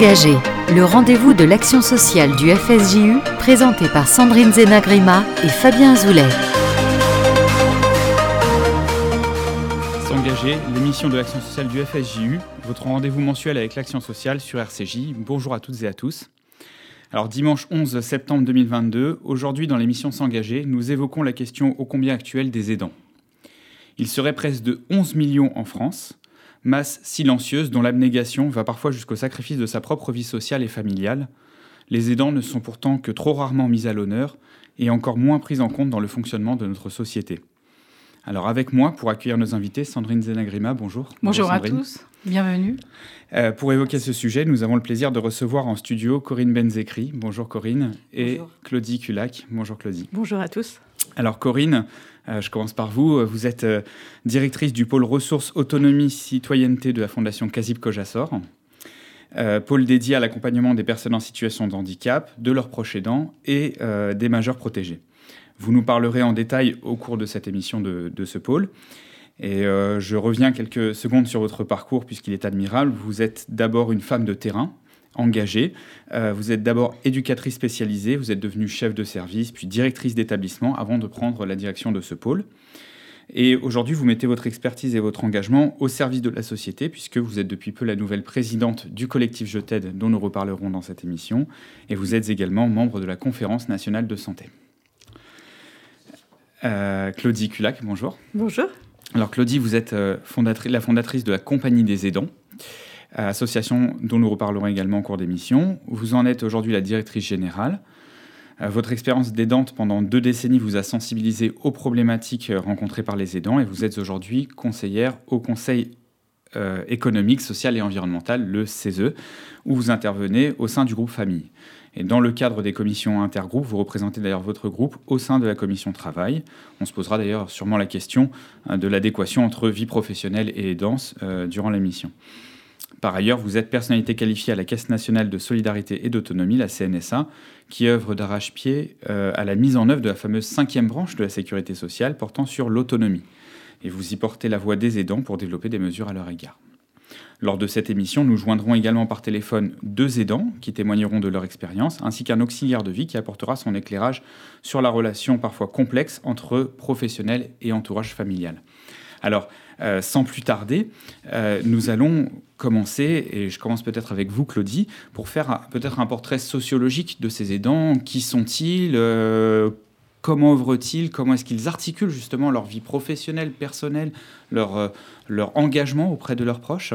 S'engager, le rendez-vous de l'action sociale du FSJU, présenté par Sandrine Zenagrima et Fabien Zoulet. S'engager, l'émission de l'action sociale du FSJU, votre rendez-vous mensuel avec l'action sociale sur RCJ. Bonjour à toutes et à tous. Alors dimanche 11 septembre 2022, aujourd'hui dans l'émission S'engager, nous évoquons la question ô combien actuelle des aidants. Il serait presque de 11 millions en France, masse silencieuse dont l'abnégation va parfois jusqu'au sacrifice de sa propre vie sociale et familiale. Les aidants ne sont pourtant que trop rarement mis à l'honneur et encore moins pris en compte dans le fonctionnement de notre société. Alors avec moi, pour accueillir nos invités, Sandrine Zenagrima, bonjour. Bonjour, à tous, bienvenue. Euh, pour évoquer ce sujet, nous avons le plaisir de recevoir en studio Corinne Benzekri. Bonjour Corinne. Et Claudie Culac. Bonjour Claudie. Bonjour à tous. Alors Corinne, euh, je commence par vous. Vous êtes euh, directrice du pôle ressources, autonomie, citoyenneté de la Fondation Kazib Kojassor. Euh, pôle dédié à l'accompagnement des personnes en situation de handicap, de leurs proches aidants et des majeurs protégés. Vous nous parlerez en détail au cours de cette émission de ce pôle. Et je reviens quelques secondes sur votre parcours puisqu'il est admirable. Vous êtes d'abord une femme de terrain, engagée. Euh, vous êtes d'abord éducatrice spécialisée, vous êtes devenue chef de service, puis directrice d'établissement avant de prendre la direction de ce pôle. Et aujourd'hui, vous mettez votre expertise et votre engagement au service de la société, puisque vous êtes depuis peu la nouvelle présidente du collectif Je t'aide, dont nous reparlerons dans cette émission, et vous êtes également membre de la Conférence nationale de santé. Euh, Claudie Culac, bonjour. Bonjour. Alors Claudie, vous êtes euh, la fondatrice de la Compagnie des aidants association dont nous reparlerons également en cours d'émission. Vous en êtes aujourd'hui la directrice générale. Euh, votre expérience d'aidante pendant deux décennies vous a sensibilisé aux problématiques euh, rencontrées par les aidants et vous êtes aujourd'hui conseillère au Conseil euh, économique, social et environnemental, le CESE, où vous intervenez au sein du groupe Famille. Et dans le cadre des commissions intergroupes, vous représentez d'ailleurs votre groupe au sein de la commission travail. On se posera d'ailleurs sûrement la question de l'adéquation entre vie professionnelle et aidance durant l'émission. Par ailleurs, vous êtes personnalité qualifiée à la Caisse nationale de solidarité et d'autonomie, la CNSA, qui œuvre d'arrache-pied euh, à la mise en œuvre de la fameuse cinquième branche de la sécurité sociale portant sur l'autonomie. Et vous y portez la voix des aidants pour développer des mesures à leur égard. Lors de cette émission, nous joindrons également par téléphone deux aidants qui témoigneront de leur expérience, ainsi qu'un auxiliaire de vie qui apportera son éclairage sur la relation parfois complexe entre professionnels et entourage familial. Alors, euh, sans plus tarder, euh, nous allons commencer, et je commence peut-être avec vous, Claudie, pour faire peut-être un portrait sociologique de ces aidants. Qui sont-ils euh, Comment œuvrent-ils Comment est-ce qu'ils articulent justement leur vie professionnelle, personnelle, leur, leur engagement auprès de leurs proches?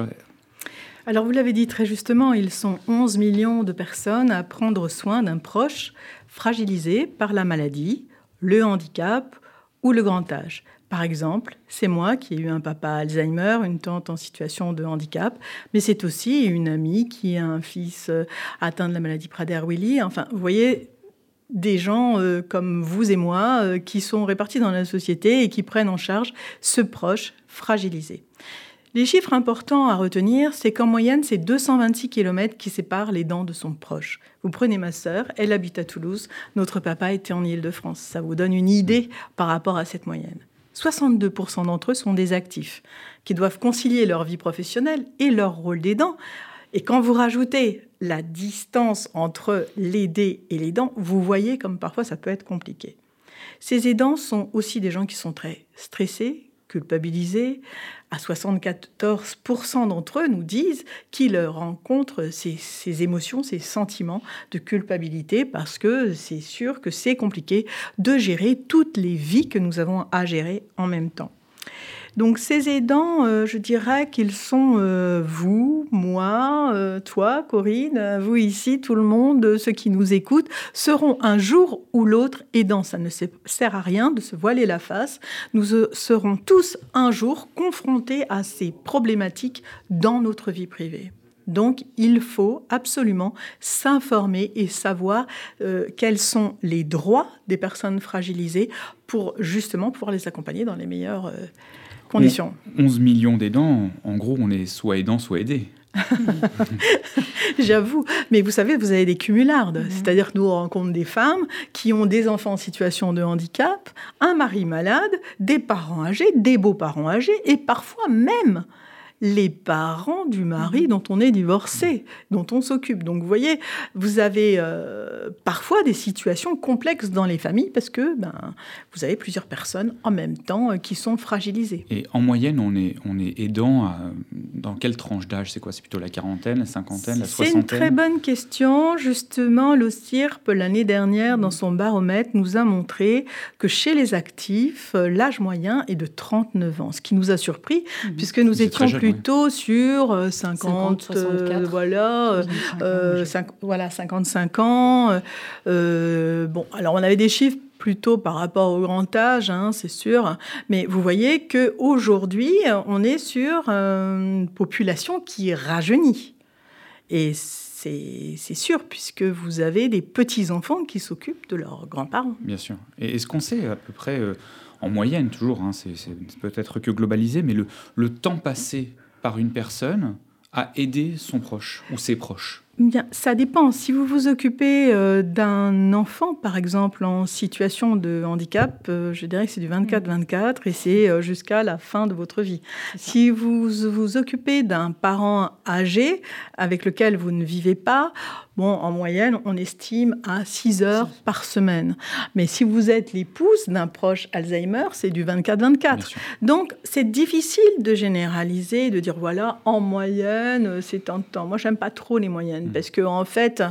Alors vous l'avez dit très justement, ils sont 11 millions de personnes à prendre soin d'un proche fragilisé par la maladie, le handicap ou le grand âge. Par exemple, c'est moi qui ai eu un papa Alzheimer, une tante en situation de handicap, mais c'est aussi une amie qui a un fils euh, atteint de la maladie Prader-Willi. Enfin, vous voyez, des gens euh, comme vous et moi euh, qui sont répartis dans la société et qui prennent en charge ce proche fragilisé. Les chiffres importants à retenir, c'est qu'en moyenne, c'est 226 km qui séparent les dents de son proche. Vous prenez ma sœur, elle habite à Toulouse, notre papa était en Île-de-France. Ça vous donne une idée par rapport à cette moyenne. 62% d'entre eux sont des actifs qui doivent concilier leur vie professionnelle et leur rôle d'aidant. Et quand vous rajoutez la distance entre l'aider et l'aidant, vous voyez comme parfois ça peut être compliqué. Ces aidants sont aussi des gens qui sont très stressés, culpabilisés. À 74% d'entre eux nous disent qu'ils rencontrent ces, ces, émotions, ces sentiments de culpabilité parce que c'est sûr que c'est compliqué de gérer toutes les vies que nous avons à gérer en même temps. Donc ces aidants, euh, je dirais qu'ils sont euh, vous, moi, euh, toi, Corinne, vous ici, tout le monde, ceux qui nous écoutent, seront un jour ou l'autre aidants. Ça ne sert à rien de se voiler la face. Nous serons tous un jour confrontés à ces problématiques dans notre vie privée. Donc, il faut absolument s'informer et savoir quels sont les droits des personnes fragilisées pour justement pouvoir les accompagner dans les meilleurs 11 millions d'aidants, en gros, on est soit aidant, soit aidé. J'avoue, mais vous savez, vous avez des cumulardes. Mhm. C'est-à-dire que nous rencontrons des femmes qui ont des enfants en situation de handicap, un mari malade, des parents âgés, des beaux-parents âgés, et parfois même les parents du mari mhm. dont on est divorcé, dont on s'occupe. Donc vous voyez, vous avez euh, parfois des situations complexes dans les familles parce que ben, vous avez plusieurs personnes en même temps euh, qui sont fragilisées. Et en moyenne, on est, on est aidant dans quelle tranche d'âge? C'est quoi? C'est plutôt la quarantaine, la cinquantaine, la soixantaine C'est une très bonne question. Justement, l'OCIRP, l'année dernière, dans son baromètre, nous a montré que chez les actifs, euh, l'âge moyen est de 39 ans, ce qui nous a surpris, mhm. puisque nous étions plutôt sur 50, euh, voilà, euh, voilà, 55 ans. bon, alors on avait des chiffres plutôt par rapport au grand âge, hein, c'est sûr. Mais vous voyez qu'aujourd'hui, on est sur une population qui rajeunit. Et c'est sûr, puisque vous avez des petits-enfants qui s'occupent de leurs grands-parents. Bien sûr. Et est-ce qu'on sait à peu près, euh, en moyenne toujours, hein, c'est peut-être que globalisé, mais le, le temps passé par une personne à aider son proche ou ses proches Bien, ça dépend. Si vous vous occupez euh, d'un enfant, par exemple, en situation de handicap, euh, je dirais que c'est du 24-24 et c'est euh, jusqu'à la fin de votre vie. Si vous vous occupez d'un parent âgé avec lequel vous ne vivez pas, Bon, en moyenne, on estime à 6 heures par semaine. Mais si vous êtes l'épouse d'un proche Alzheimer, c'est du 24-24. Donc, c'est difficile de généraliser, de dire, voilà, en moyenne, c'est tant de temps. Moi, j'aime pas trop les moyennes, mm. parce que en fait,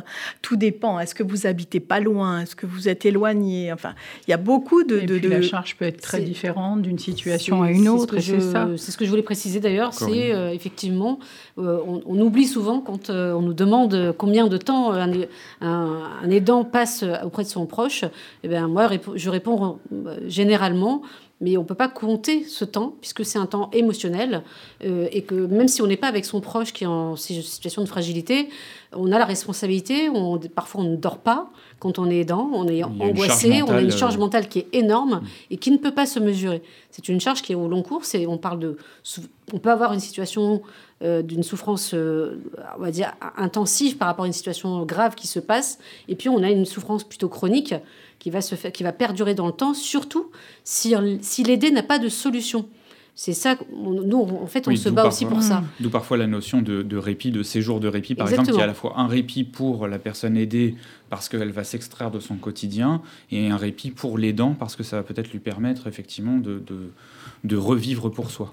tout dépend. Est-ce que vous habitez pas loin? Est-ce que vous êtes éloigné? Enfin, il y a beaucoup de... Et la charge peut être très différente d'une situation à une autre, c'est ça. C'est ce que je voulais préciser d'ailleurs, c'est euh, effectivement, euh, on, oublie souvent quand euh, on nous demande combien de temps un, aidant passe auprès de son proche, eh bien, moi, je réponds euh, généralement, mais on ne peut pas compter ce temps, puisque c'est un temps émotionnel, euh, et que même si on n'est pas avec son proche qui est en situation de fragilité, on a la responsabilité, on, parfois on ne dort pas quand on est aidant, on est angoissé, on a une charge euh, mentale qui est énorme mm. et qui ne peut pas se mesurer. C'est une charge qui est au long cours, on parle de... On peut avoir une situation euh, d'une souffrance, euh, on va dire, intensive par rapport à une situation grave qui se passe. Et puis, on a une souffrance plutôt chronique qui va, se faire, qui va perdurer dans le temps, surtout si, si l'aider n'a pas de solution. C'est ça, nous, en fait, on se bat aussi pour ça. D'où parfois la notion de, répit, de séjour de répit, par exemple, qui est à la fois un répit pour la personne aidée parce qu'elle va s'extraire de son quotidien, et un répit pour l'aidant parce que ça va peut-être lui permettre effectivement de, de revivre pour soi.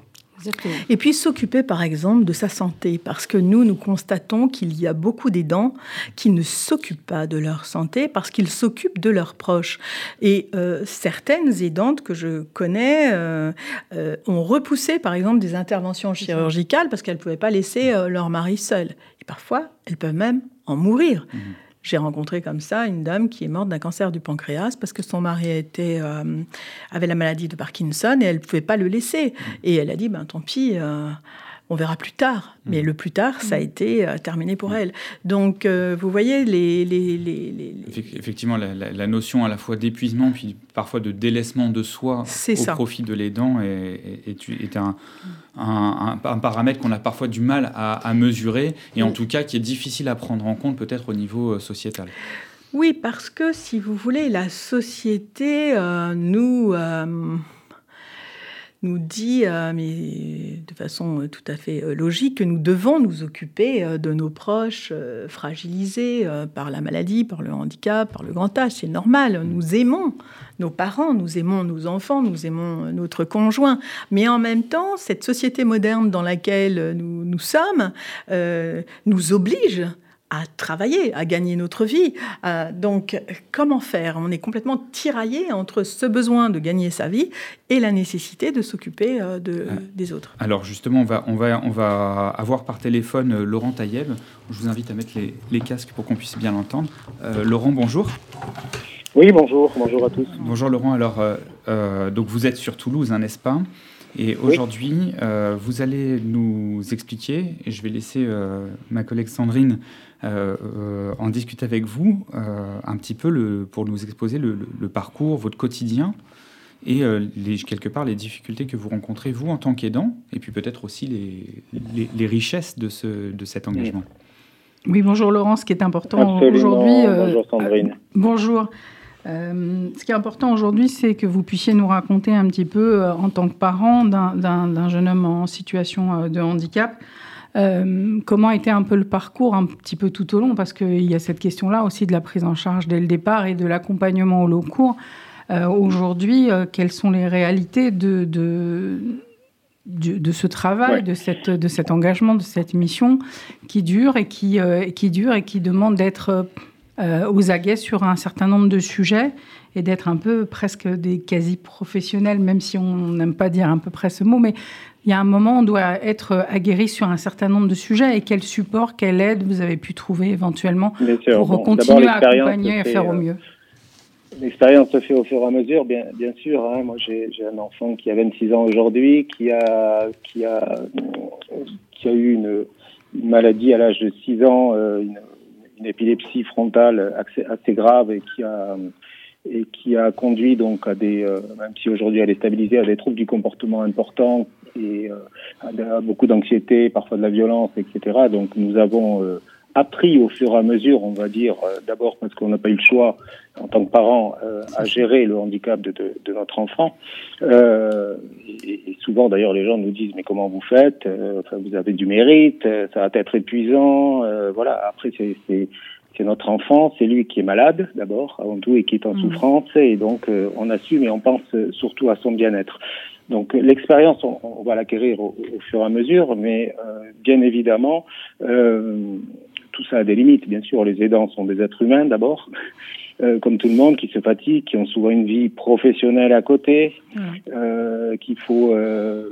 Et puis s'occuper, par exemple, de sa santé, parce que nous, nous constatons qu'il y a beaucoup d'aidants qui ne s'occupent pas de leur santé parce qu'ils s'occupent de leurs proches. Et euh, certaines aidantes que je connais euh, euh, ont repoussé, par exemple, des interventions chirurgicales parce qu'elles ne pouvaient pas laisser leur mari seul. Et parfois, elles peuvent même en mourir. Mmh. J'ai rencontré comme ça une dame qui est morte d'un cancer du pancréas parce que son mari euh, avait la maladie de Parkinson et elle ne pouvait pas le laisser. Mm. Et elle a dit, ben, tant pis, euh, on verra plus tard. Mais mm. le plus tard, ça a mm. été euh, terminé pour elle. Donc, vous voyez, les, les, les, Effectivement, la, notion à la fois d'épuisement, puis parfois de délaissement de soi au profit de l'aidant est, est, est un, un, paramètre qu'on a parfois du mal à, mesurer et en tout cas qui est difficile à prendre en compte peut-être au niveau euh, sociétal. Oui, parce que si vous voulez, la société euh, nous... Euh, nous dit, euh, mais de façon euh, tout à fait euh, logique, que nous devons nous occuper de nos proches fragilisés par la maladie, par le handicap, par le grand âge. C'est normal. Nous aimons nos parents, nous aimons nos enfants, nous aimons notre conjoint. Mais en même temps, cette société moderne dans laquelle nous, nous sommes nous oblige à travailler, à gagner notre vie. Euh, donc, comment faire? On est complètement tiraillé entre ce besoin de gagner sa vie et la nécessité de s'occuper euh, de, euh, des autres. Alors, justement, on va, on va, on va avoir par téléphone Laurent Taïeb. Je vous invite à mettre les, les casques pour qu'on puisse bien l'entendre. Laurent, bonjour. Oui, bonjour. Bonjour à tous. Bonjour Laurent. Alors, donc vous êtes sur Toulouse, hein, n'est-ce pas? Et aujourd'hui, vous allez nous expliquer, et je vais laisser ma collègue Sandrine euh, euh, en discuter avec vous euh, un petit peu le, pour nous exposer le, parcours, votre quotidien et les, quelque part les difficultés que vous rencontrez vous en tant qu'aidant et puis peut-être aussi les, les, richesses de, ce, de cet engagement. Oui, bonjour Laurence, ce qui est important aujourd'hui. bonjour Sandrine. bonjour. ce qui est important aujourd'hui, c'est que vous puissiez nous raconter un petit peu, en tant que parent d'un jeune homme en situation de handicap, euh, comment été un peu le parcours un petit peu tout au long? Parce qu'il y a cette question-là aussi de la prise en charge dès le départ et de l'accompagnement au long cours. Euh, aujourd'hui, euh, quelles sont les réalités de, de, de, ce travail, de, cette, de cet engagement, de cette mission qui dure et qui, qui, dure et qui demande d'être aux aguets sur un certain nombre de sujets et d'être un peu presque des quasi-professionnels, même si on n'aime pas dire à peu près ce mot, mais il y a un moment, on doit être aguerri sur un certain nombre de sujets. Et quel support, quelle aide vous avez pu trouver éventuellement pour continuer à accompagner et faire au mieux L'expérience se fait au fur et à mesure, bien, bien sûr. Hein. Moi, j'ai un enfant qui a 26 ans aujourd'hui, qui a, qui, a, qui a eu une, maladie à l'âge de 6 ans, euh, une, une, épilepsie frontale assez, assez grave et qui a et qui a conduit donc à des, euh, même si aujourd'hui elle est stabilisée, à des troubles du comportement importants et euh, beaucoup d'anxiété, parfois de la violence, etc. Donc nous avons euh, appris au fur et à mesure, on va dire, d'abord parce qu'on n'a pas eu le choix en tant que parents à gérer le handicap de, de, de notre enfant. Et, et, souvent d'ailleurs les gens nous disent mais comment vous faites? Enfin, Vous avez du mérite, ça va être épuisant. voilà. Après c'est c'est notre enfant, c'est lui qui est malade d'abord, avant tout, et qui est en mmh. souffrance, et donc euh, on assume et on pense surtout à son bien-être. Donc l'expérience, on, va l'acquérir au, fur et à mesure, mais euh, bien évidemment, euh, tout ça a des limites. Bien sûr, les aidants sont des êtres humains d'abord, comme tout le monde, qui se fatiguent, qui ont souvent une vie professionnelle à côté, mmh. qu'il faut euh,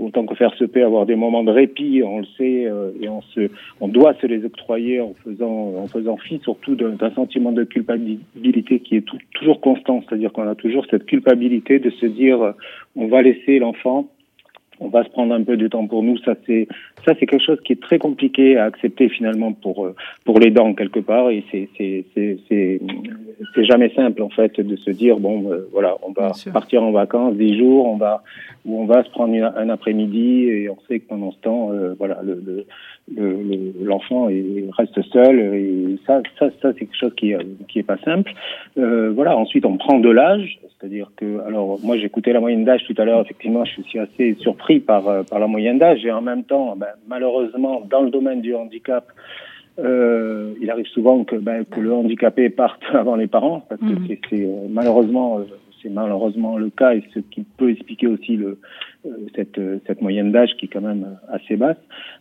autant que faire se peut, avoir des moments de répit, on le sait, euh, et on se, on doit se les octroyer en faisant, en faisant fi surtout d'un sentiment de culpabilité qui est toujours constant, c'est-à-dire qu'on a toujours cette culpabilité de se dire, euh, on va laisser l'enfant on va se prendre un peu de temps pour nous. Ça, c'est ça, c'est quelque chose qui est très compliqué à accepter finalement pour pour les dents quelque part. Et c'est c'est c'est c'est jamais simple en fait de se dire bon voilà, on va partir en vacances dix jours, on va où on va se prendre un après-midi et on sait que pendant ce temps, euh, voilà, le, l'enfant le, reste seul et ça, ça, ça c'est quelque chose qui, qui est pas simple. Euh, voilà. Ensuite, on prend de l'âge, c'est-à-dire que, alors, moi, j'écoutais la moyenne d'âge tout à l'heure. Effectivement, je suis assez surpris par euh, par la moyenne d'âge et en même temps, ben, malheureusement, dans le domaine du handicap. Euh, il arrive souvent que, ben, que le handicapé parte avant les parents, parce que mmh. c'est malheureusement c'est malheureusement le cas et ce qui peut expliquer aussi le, euh, cette, euh, cette moyenne d'âge qui est quand même assez basse.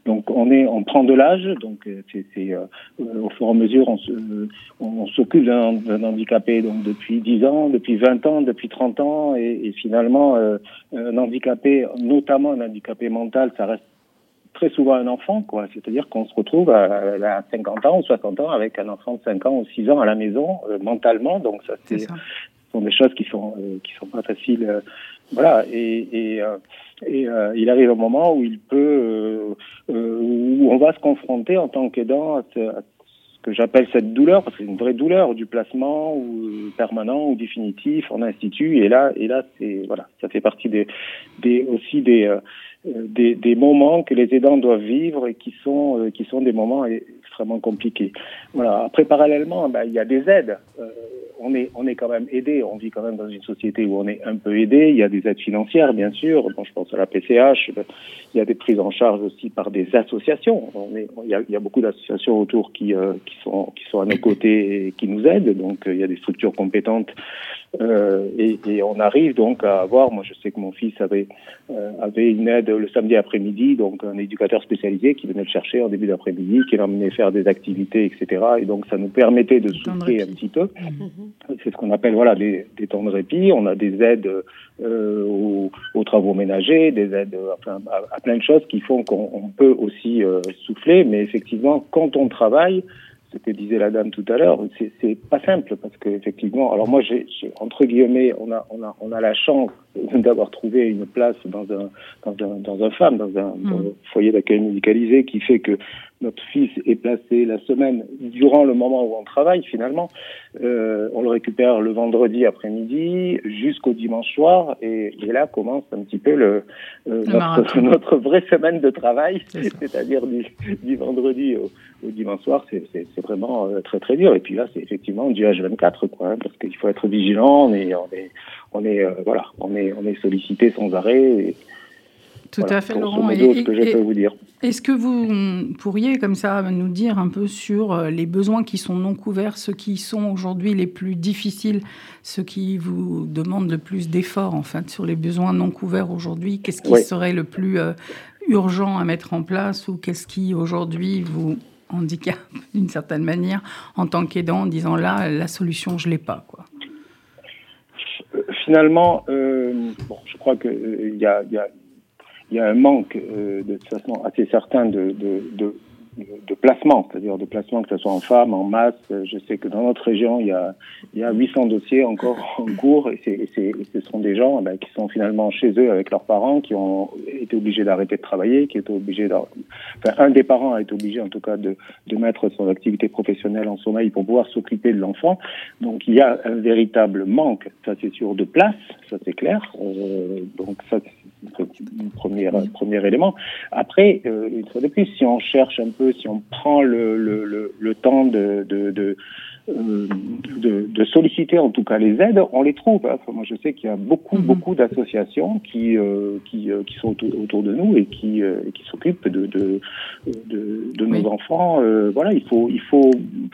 Donc on est, on prend de l'âge, donc euh, c'est au fur et à mesure on, se, on, s'occupe d'un handicapé donc depuis 10 ans, depuis 20 ans, depuis 30 ans et, et finalement un handicapé, notamment un handicapé mental, ça reste très souvent un enfant, quoi. C'est-à-dire qu'on se retrouve à, à, 50 ans ou 60 ans avec un enfant de 5 ans ou 6 ans à la maison, mentalement. Donc ça, c'est sont des choses qui sont euh, qui sont pas faciles. Euh, voilà, et, et, euh, il arrive un moment où il peut, où on va se confronter en tant qu'aidant à, ce, que j'appelle cette douleur, parce que c'est une vraie douleur du placement permanent ou définitif en institut. Et là, et là, c'est voilà, ça fait partie des, aussi des, des, des moments que les aidants doivent vivre et qui sont qui sont des moments extrêmement compliqués. Voilà. Après, parallèlement, ben, il y a des aides on est, on est quand même aidé. On vit quand même dans une société où on est un peu aidé. Il y a des aides financières, bien sûr. Bon, je pense à la PCH. Il y a des prises en charge aussi par des associations. On est, il, y a, il y a beaucoup d'associations autour qui, euh, qui, sont, qui sont à nos côtés et qui nous aident. Donc, euh, il y a des structures compétentes euh, et, et, on arrive donc à avoir, moi je sais que mon fils avait, euh, avait une aide le samedi après-midi, donc un éducateur spécialisé qui venait le chercher en début d'après-midi, qui l'emmenait faire des activités, etc. Et donc ça nous permettait de souffler un petit peu. Mhm. C'est ce qu'on appelle voilà des, des, temps de répit. On a des aides euh, aux, aux, travaux ménagers, des aides à, à, plein de choses qui font qu'on peut aussi euh, souffler. Mais effectivement, quand on travaille, ce que disait la dame tout à l'heure, c'est pas simple parce que effectivement, alors moi j'ai entre guillemets, on a on a on a la chance d'avoir trouvé une place dans un dans un dans un FAM, dans un, mm. foyer d'accueil médicalisé qui fait que notre fils est placé la semaine durant le moment où on travaille finalement. Euh, on le récupère le vendredi après-midi jusqu'au dimanche soir et, là commence un petit peu le, euh, notre, vraie semaine de travail, c'est-à-dire du, du, vendredi au, dimanche soir, c'est vraiment euh, très très dur. Et puis là, c'est effectivement du H24 quoi, hein, parce qu'il faut être vigilant. On est on est on est voilà, on est on est sollicité sans arrêt. Et, tout à fait, Laurent. Et, ce que je peux vous dire. Est-ce que vous pourriez, comme ça, nous dire un peu sur euh, les besoins qui sont non couverts, ceux qui sont aujourd'hui les plus difficiles, ceux qui vous demandent le plus d'efforts, en fait, sur les besoins non couverts aujourd'hui? Qu'est-ce qui serait le plus euh, urgent à mettre en place ou qu'est-ce qui, aujourd'hui, vous handicape d'une certaine manière en tant qu'aidant en disant là, la solution, je ne l'ai pas quoi? Finalement, euh, bon, je crois qu'il y a, y a il y a un manque euh, de toute façon assez certain de, de, de, placement, c'est-à-dire de placement que ce soit en femmes, en masse. Je sais que dans notre région, il y a, il y a 800 dossiers encore en cours et, et, ce sont des gens ben, qui sont finalement chez eux avec leurs parents, qui ont été obligés d'arrêter de travailler, qui étaient obligés enfin, un des parents a été obligé en tout cas de, de mettre son activité professionnelle en sommeil pour pouvoir s'occuper de l'enfant. Donc il y a un véritable manque, ça c'est sûr, de place, ça c'est clair. Euh, donc ça premier, premier élément. Après, euh, une fois de plus, si on cherche un peu si on prend le, le, le, temps de, de, de euh, de, de, solliciter en tout cas les aides, on les trouve. Hein. moi, je sais qu'il y a beaucoup, mhm. beaucoup d'associations qui, euh, qui, euh, qui sont autour de nous et qui, qui s'occupent de, de, de, de nos enfants. voilà, il faut, il faut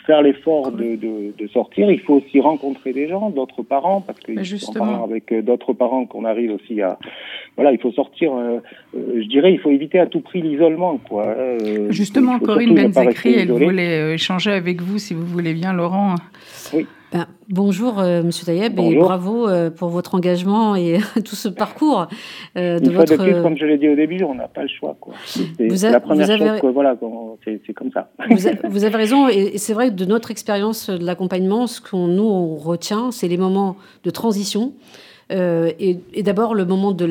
faire l'effort de, de, sortir. Il faut aussi rencontrer des gens, d'autres parents, parce que parlant avec d'autres parents qu'on arrive aussi à. Voilà, il faut sortir. je dirais, il faut éviter à tout prix l'isolement, quoi. Justement, Corinne Benzekri, elle voulait échanger avec vous, si vous voulez bien, Laurent oui. Ben, bonjour, euh, Monsieur Tayeb, et bravo euh, pour votre engagement et tout ce parcours euh, de votre. comme je l'ai dit au début, on n'a pas le choix. C'est la première chose. voilà, c'est comme ça. Vous, avez raison, et c'est vrai que de notre expérience de l'accompagnement, ce qu'on nous on retient, c'est les moments de transition. Euh, et, d'abord le moment de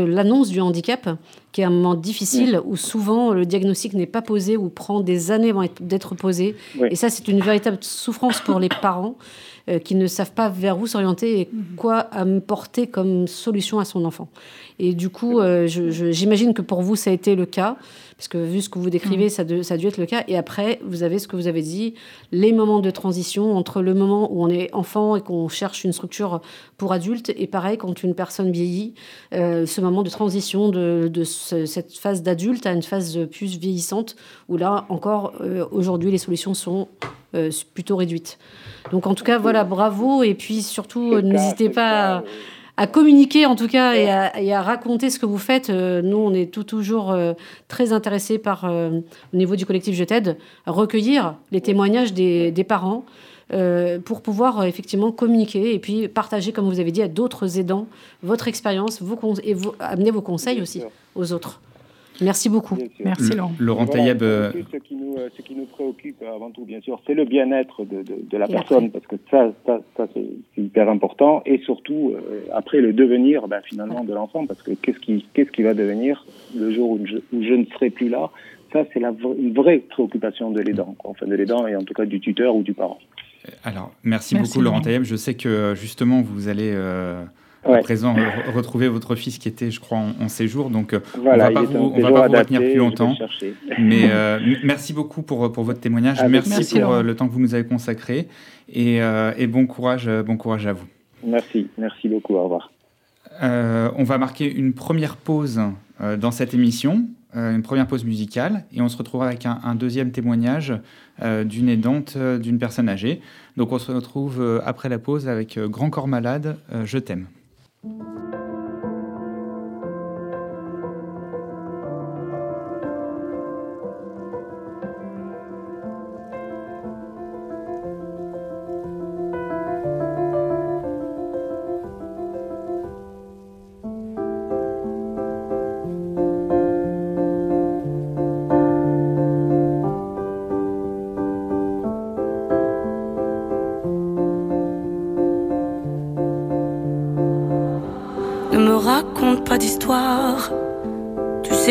l'annonce du handicap, qui est un moment difficile où souvent le diagnostic n'est pas posé ou prend des années avant d'être posé. Et ça, c'est une véritable souffrance pour les parents euh, qui ne savent pas vers où s'orienter et mhm. quoi apporter comme solution à son enfant. Et du coup, euh, j'imagine que pour vous, ça a été le cas, parce que vu ce que vous décrivez, mm. ça, ça a dû être le cas. Et après, vous avez ce que vous avez dit, les moments de transition entre le moment où on est enfant et qu'on cherche une structure pour adultes, et pareil, quand une personne vieillit, euh, ce moment de transition de, de cette phase d'adulte à une phase plus vieillissante, où là, encore, euh, aujourd'hui, les solutions sont plutôt réduites. Donc en tout cas, voilà, bravo. Et puis surtout, n'hésitez pas à communiquer en tout cas et à, raconter ce que vous faites. Euh, nous, on est tout, toujours euh, très intéressés par, euh, au niveau du collectif Je t'aide, recueillir les témoignages des, parents pour pouvoir effectivement communiquer et puis partager, comme vous avez dit, à d'autres aidants votre expérience et vous, amener vos conseils aussi aux autres. Merci beaucoup. Merci Laurent. Laurent Taïeb. Euh, ce qui, nous, euh, ce qui nous préoccupe avant tout, bien sûr, c'est le bien-être de, de, de, la personne, parce que ça, ça, ça c'est hyper important, et surtout euh, après le devenir, ben, finalement, de l'enfant, parce que qu'est-ce qui, qu'est-ce qui va devenir le jour où je, où je ne serai plus là? Ça, c'est la, une vraie préoccupation de l'aidant, enfin de l'aidant et en tout cas du tuteur ou du parent. Alors, merci, beaucoup Laurent Taïeb. Je sais que justement, vous allez à présent retrouver votre fils qui était, je crois, en, séjour. Donc, euh, on ne va pas vous, retenir plus longtemps. Mais euh, merci beaucoup pour, pour votre témoignage. merci, pour euh, le temps que vous nous avez consacré. Et, et, bon, courage, bon courage à vous. Merci, merci beaucoup. Au revoir. on va marquer une première pause dans cette émission, une première pause musicale, et on se retrouvera avec un, un deuxième témoignage d'une aidante, d'une personne âgée. Donc on se retrouve après la pause avec Grand Corps Malade, Je t'aime. Thank you.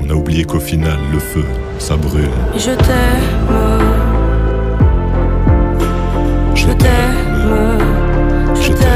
On a oublié qu'au final, le feu, ça brûle. Je t'aime. Je t'aime. Je t'aime.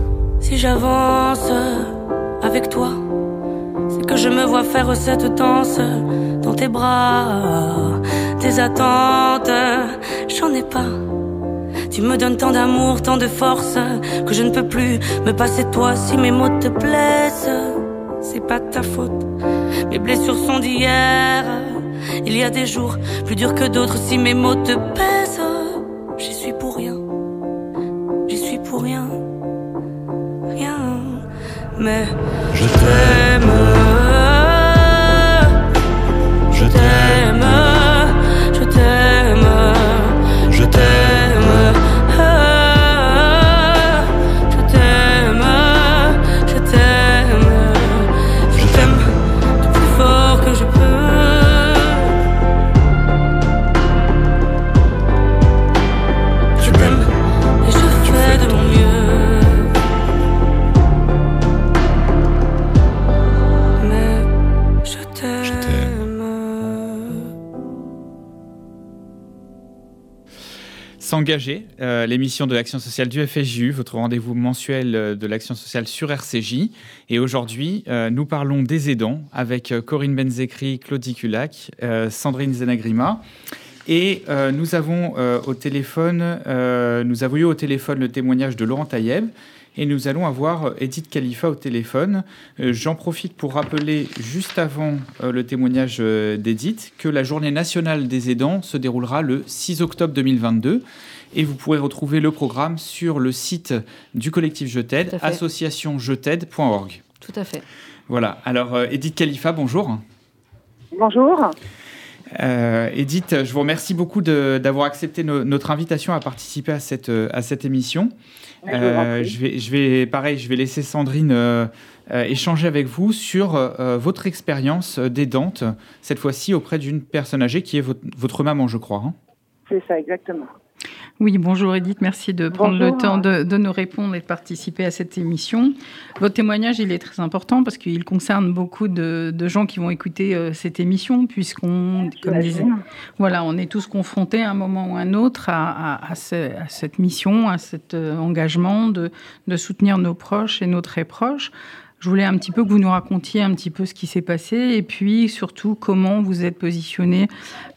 Si j'avance avec toi, c'est que je me vois faire cette danse dans tes bras tes attentes, j'en ai pas. Tu me donnes tant d'amour, tant de force, que je ne peux plus me passer de toi si mes mots te blessent. C'est pas ta faute, mes blessures sont d'hier. Il y a des jours plus durs que d'autres si mes mots te pèsent. Mais je t'aime, S'engager, euh, l'émission de l'action sociale du FSJU, votre rendez-vous mensuel euh, de l'action sociale sur RCJ. Et aujourd'hui, euh, nous parlons des aidants avec Corinne Benzekri, Claudie Culac, Sandrine Zenagrima. Et nous avons au téléphone, nous avons eu au téléphone le témoignage de Laurent Taïeb, et nous allons avoir Edith Khalifa au téléphone. J'en profite pour rappeler, juste avant le témoignage d'Edith, que la journée nationale des aidants se déroulera le 6 octobre 2022. Et vous pourrez retrouver le programme sur le site du collectif Je t'aide, associationjet'aide.org. Tout à fait. Voilà. Alors, Edith Khalifa, bonjour. Bonjour. Euh, Edith, je vous remercie beaucoup d'avoir accepté notre invitation à participer à cette, à cette émission. Euh, je, vais, je vais, pareil, je vais laisser Sandrine euh, échanger avec vous sur votre expérience d'aidante, cette fois-ci auprès d'une personne âgée qui est votre, maman, je crois. Hein. C'est ça, exactement. Oui, bonjour Edith, merci de prendre le temps de, nous répondre et de participer à cette émission. Votre témoignage, il est très important parce qu'il concerne beaucoup de, gens qui vont écouter euh, cette émission, puisqu'on, comme disait, voilà, on est tous confrontés à un moment ou à un autre à, cette mission, à cet euh, engagement de, de soutenir nos proches et nos très proches. Je voulais un petit peu que vous nous racontiez un petit peu ce qui s'est passé et puis surtout comment vous êtes positionné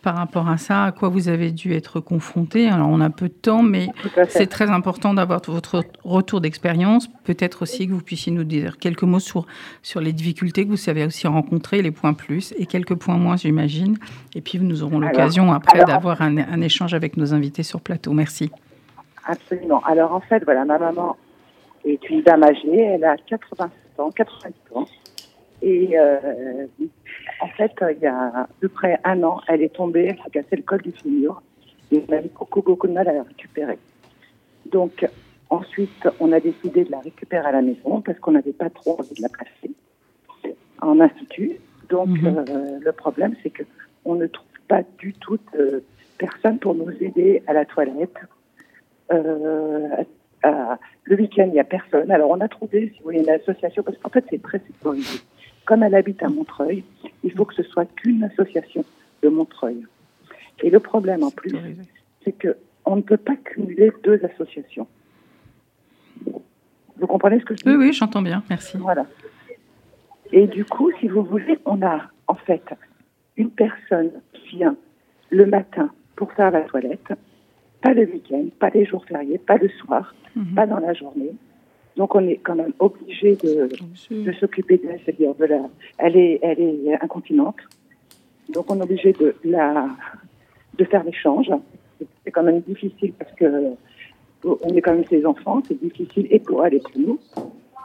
par rapport à ça, à quoi vous avez dû être confronté. Alors on a peu de temps, mais c'est très important d'avoir votre retour d'expérience. Peut-être aussi que vous puissiez nous dire quelques mots sur, sur les difficultés que vous avez aussi rencontrées, les points plus et quelques points moins, j'imagine. Et puis nous aurons l'occasion après d'avoir un, un échange avec nos invités sur plateau. Merci. Absolument. Alors en fait, voilà, ma maman est une dame âgée, elle a 80 ans, 90 ans. Et euh, en fait, il y a à peu près un an, elle est tombée, elle s'est cassé le col du fémur. Et on a eu beaucoup, beaucoup de mal à la récupérer. Donc, ensuite, on a décidé de la récupérer à la maison parce qu'on n'avait pas trop envie de la placer en institut. Donc, mhm. euh, le problème, c'est que on ne trouve pas du tout de personne pour nous aider à la toilette, euh, le week-end, il n'y a personne. Alors, on a trouvé, si vous voulez, une association, parce qu'en fait, c'est très sécurisé. Comme elle habite à Montreuil, il faut que ce soit qu'une association de Montreuil. Et le problème, en plus, c'est que on ne peut pas cumuler deux associations. Vous comprenez ce que je dis Oui, oui, j'entends bien. Merci. Voilà. Et du coup, si vous voulez, on a en fait une personne qui vient le matin pour faire la toilette, pas le week-end, pas les jours fériés, pas le soir, mhm. pas dans la journée. Donc on est quand même obligé de, de s'occuper d'elle, c'est-à-dire de la, elle est, elle est incontinente. Donc on est obligé de la, de faire l'échange. C'est quand même difficile parce que on est quand même ses enfants, c'est difficile et pour elle et pour nous.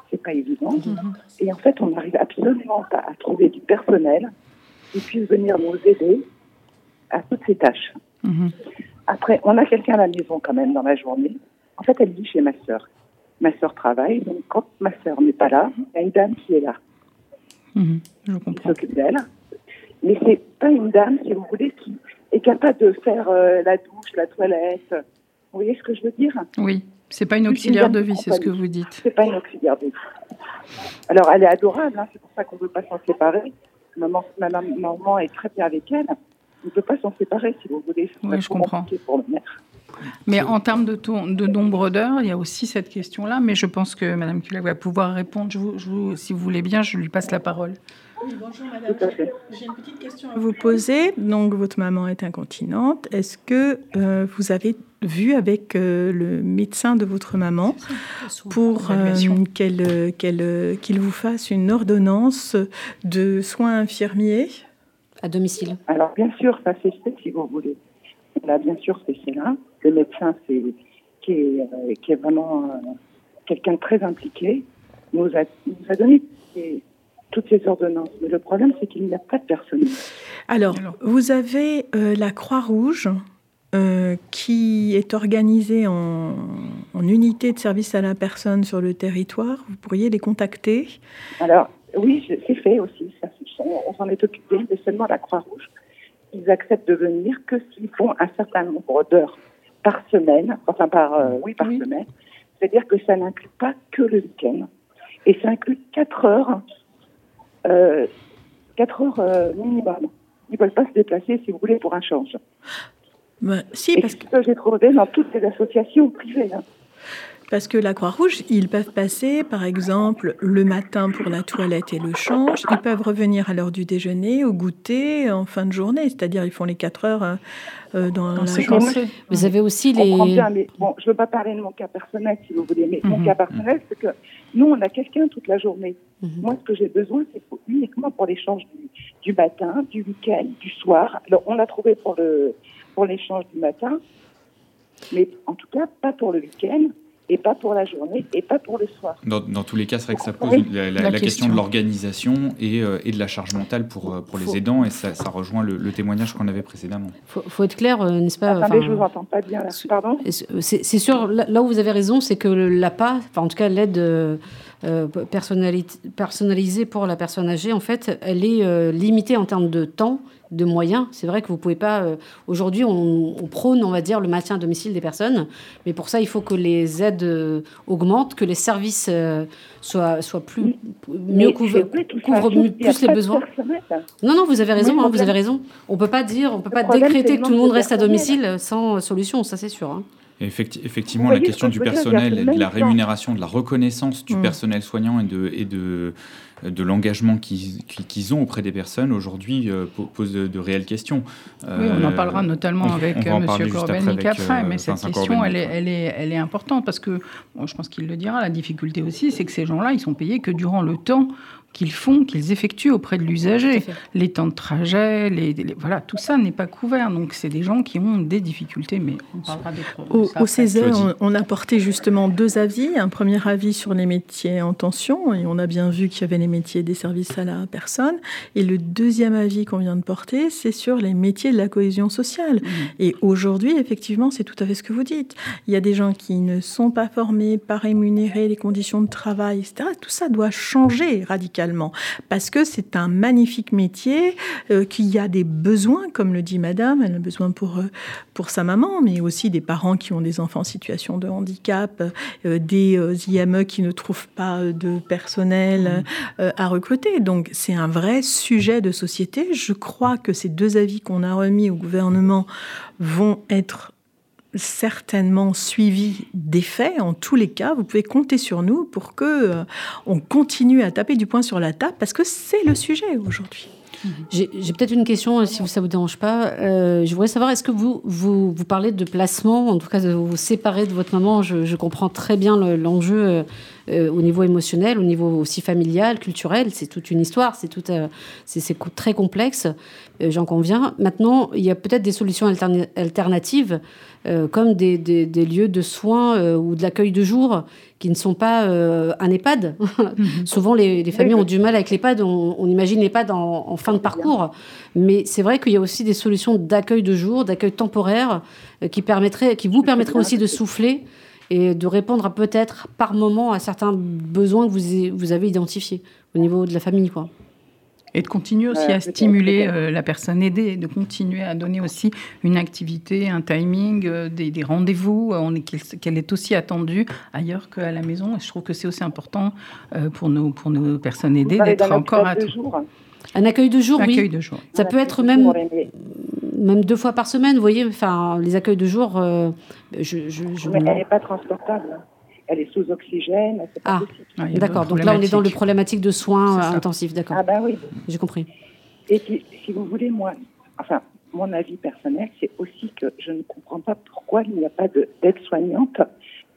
C'est pas évident. Mhm. Et en fait, on n'arrive absolument pas à trouver du personnel qui puisse venir nous aider à toutes ces tâches. Mhm. Après, on a quelqu'un à la maison quand même dans la journée. En fait, elle vit chez ma sœur. Ma sœur travaille, donc quand ma sœur n'est pas là, il y a une dame qui est là. Mhm, je qui s'occupe d'elle. Mais c'est pas une dame, si vous voulez, qui est capable de faire euh, la douche, la toilette. Vous voyez ce que je veux dire? Oui, c'est pas une auxiliaire de vie, c'est ce que vous dites. C'est pas une auxiliaire de vie. Alors, elle est adorable, hein, c'est pour ça qu'on ne veut pas s'en séparer. Maman, ma maman est très bien avec elle on ne peut pas s'en séparer, si vous voulez. Oui, je comprends. Mais en termes de, de nombre d'heures, il y a aussi cette question-là, mais je pense que Mme Kula va pouvoir répondre. Je si vous voulez bien, je lui passe la parole. Oui, bonjour Madame. J'ai une petite question à vous poser. Donc, votre maman est incontinente. Est-ce que euh, vous avez vu avec euh, le médecin de votre maman pour euh, qu'il vous fasse une ordonnance de soins infirmiers à domicile Alors, bien sûr, ça s'est fait si vous voulez. On a bien sûr fait cela. Le médecin, c'est, qui, est, euh, qui est vraiment euh, quelqu'un de très impliqué, nous a, nous a donné toutes ces ordonnances. Mais le problème, c'est qu'il n'y a pas de personnel. Alors, vous avez euh, la Croix-Rouge. qui est organisée en, en, unité de service à la personne sur le territoire. Vous pourriez les contacter Alors, oui, c'est fait aussi. Ça on, s'en est occupé, mais seulement la Croix-Rouge. Ils acceptent de venir que s'ils font un certain nombre d'heures par semaine, enfin par, euh, oui, par semaine. C'est-à-dire que ça n'inclut pas que le week-end. Et ça inclut 4 heures, euh, 4 heures euh, minimum. Ils ne veulent pas se déplacer, si vous voulez, pour un change. Bah, si, parce que j'ai trouvé dans toutes les associations privées. Hein. Parce que la Croix-Rouge, ils peuvent passer, par exemple, le matin pour la toilette et le change. Ils peuvent revenir à l'heure du déjeuner, au goûter, en fin de journée. C'est-à-dire, ils font les 4 heures euh, euh, dans la journée. Vous avez aussi les... bon, je ne veux pas parler de mon cas personnel, si vous voulez, mais mon mhm. cas personnel, c'est que nous, on a quelqu'un toute la journée. Mhm. Moi, ce que j'ai besoin, c'est uniquement pour l'échange du, du, matin, du week-end, du soir. Alors, on l'a trouvé pour le pour l'échange du matin, mais en tout cas, pas pour le week-end et pas pour la journée et pas pour le soir. Dans, dans tous les cas, c'est vrai que ça pose la, question. de l'organisation et, euh, et, de la charge mentale pour, euh, pour les aidants et ça, ça rejoint le, témoignage qu'on avait précédemment. Il faut, être clair, euh, n'est-ce pas Attendez, je vous entends pas bien là. Pardon C'est sûr, là, où vous avez raison, c'est que l'APA, enfin en tout cas l'aide personnalisée pour la personne âgée, en fait, elle est limitée en termes de temps de moyens. C'est vrai que vous pouvez pas. Euh, aujourd'hui, on, prône, on va dire, le maintien à domicile des personnes, mais pour ça, il faut que les aides euh, augmentent, que les services euh, soient, soient plus mieux couverts, couvrent plus les besoins. Non, non, vous avez raison. Hein, vous avez raison. On peut pas dire, on peut pas décréter que tout le monde reste à domicile sans solution. Ça, c'est sûr. Hein. effectivement, la question du personnel, de la rémunération, de la reconnaissance du mm. personnel soignant et de, et de de l'engagement qu'ils ont auprès des personnes aujourd'hui euh, pose de, réelles questions. oui, on en parlera euh, notamment avec M. Corbelnik après, mais cette question, elle est, elle, est, elle est, importante parce que, je pense qu'il le dira, la difficulté aussi, c'est que ces gens-là, ils sont payés que durant le temps qu'ils font, qu'ils effectuent auprès de l'usager. Les temps de trajet, les, voilà, tout ça n'est pas couvert. Donc, c'est des gens qui ont des difficultés, mais on parlera des Au, au Césaire, on, a porté justement deux avis. Un premier avis sur les métiers en tension, et on a bien vu qu'il y avait les métiers des services à la personne. Et le deuxième avis qu'on vient de porter, c'est sur les métiers de la cohésion sociale. Mmh. Et aujourd'hui, effectivement, c'est tout à fait ce que vous dites. Il y a des gens qui ne sont pas formés, pas rémunérés, les conditions de travail, etc. Tout ça doit changer radicalement parce que c'est un magnifique métier, euh, qu'il y a des besoins, comme le dit Madame, elle a besoin pour, euh, pour sa maman, mais aussi des parents qui ont des enfants en situation de handicap, euh, des IME qui ne trouvent pas de personnel à recruter. Donc c'est un vrai sujet de société. Je crois que ces deux avis qu'on a remis au gouvernement vont être certainement suivi des faits. En tous les cas, vous pouvez compter sur nous pour que euh, on continue à taper du poing sur la table parce que c'est le sujet aujourd'hui. J'ai peut-être une question, si ça vous dérange pas. Euh, je voudrais savoir, est-ce que vous, vous, parlez de placement, en tout cas de vous séparer de votre maman? Je, comprends très bien l'enjeu euh, euh, au niveau émotionnel, au niveau aussi familial, culturel. C'est toute une histoire, c'est tout, euh, c'est très complexe, euh, j'en conviens. Maintenant, il y a peut-être des solutions alternatives, comme des, des, lieux de soins ou de l'accueil de jour qui ne sont pas un EHPAD. Souvent, les, les, familles ont du mal avec l'EHPAD. On, on imagine l'EHPAD en, en fin de parcours. Mais c'est vrai qu'il y a aussi des solutions d'accueil de jour, d'accueil temporaire, qui, qui vous permettraient aussi de souffler et de répondre peut-être par moment à certains besoins que vous, vous avez identifiés au niveau de la famille. Quoi. Et de continuer aussi à stimuler euh, la personne aidée, de continuer à donner aussi une activité, un timing, euh, des, rendez-vous, qu'elle est aussi attendue ailleurs qu'à la maison. Et je trouve que c'est aussi important euh, pour, nos, pour nos personnes aidées d'être encore à Un accueil de jour, oui. De jour. Ça peut être même même deux fois par semaine, vous voyez, enfin, les accueils de jour, euh, je, je, Mais elle n'est pas transportable. Elle est sous oxygène. ah, d'accord. Donc là, on est dans le problématique de soins intensifs, d'accord. Ah bah oui. J'ai compris. Et puis, si vous voulez, moi, enfin, mon avis personnel, c'est aussi que je ne comprends pas pourquoi il n'y a pas d'aide soignante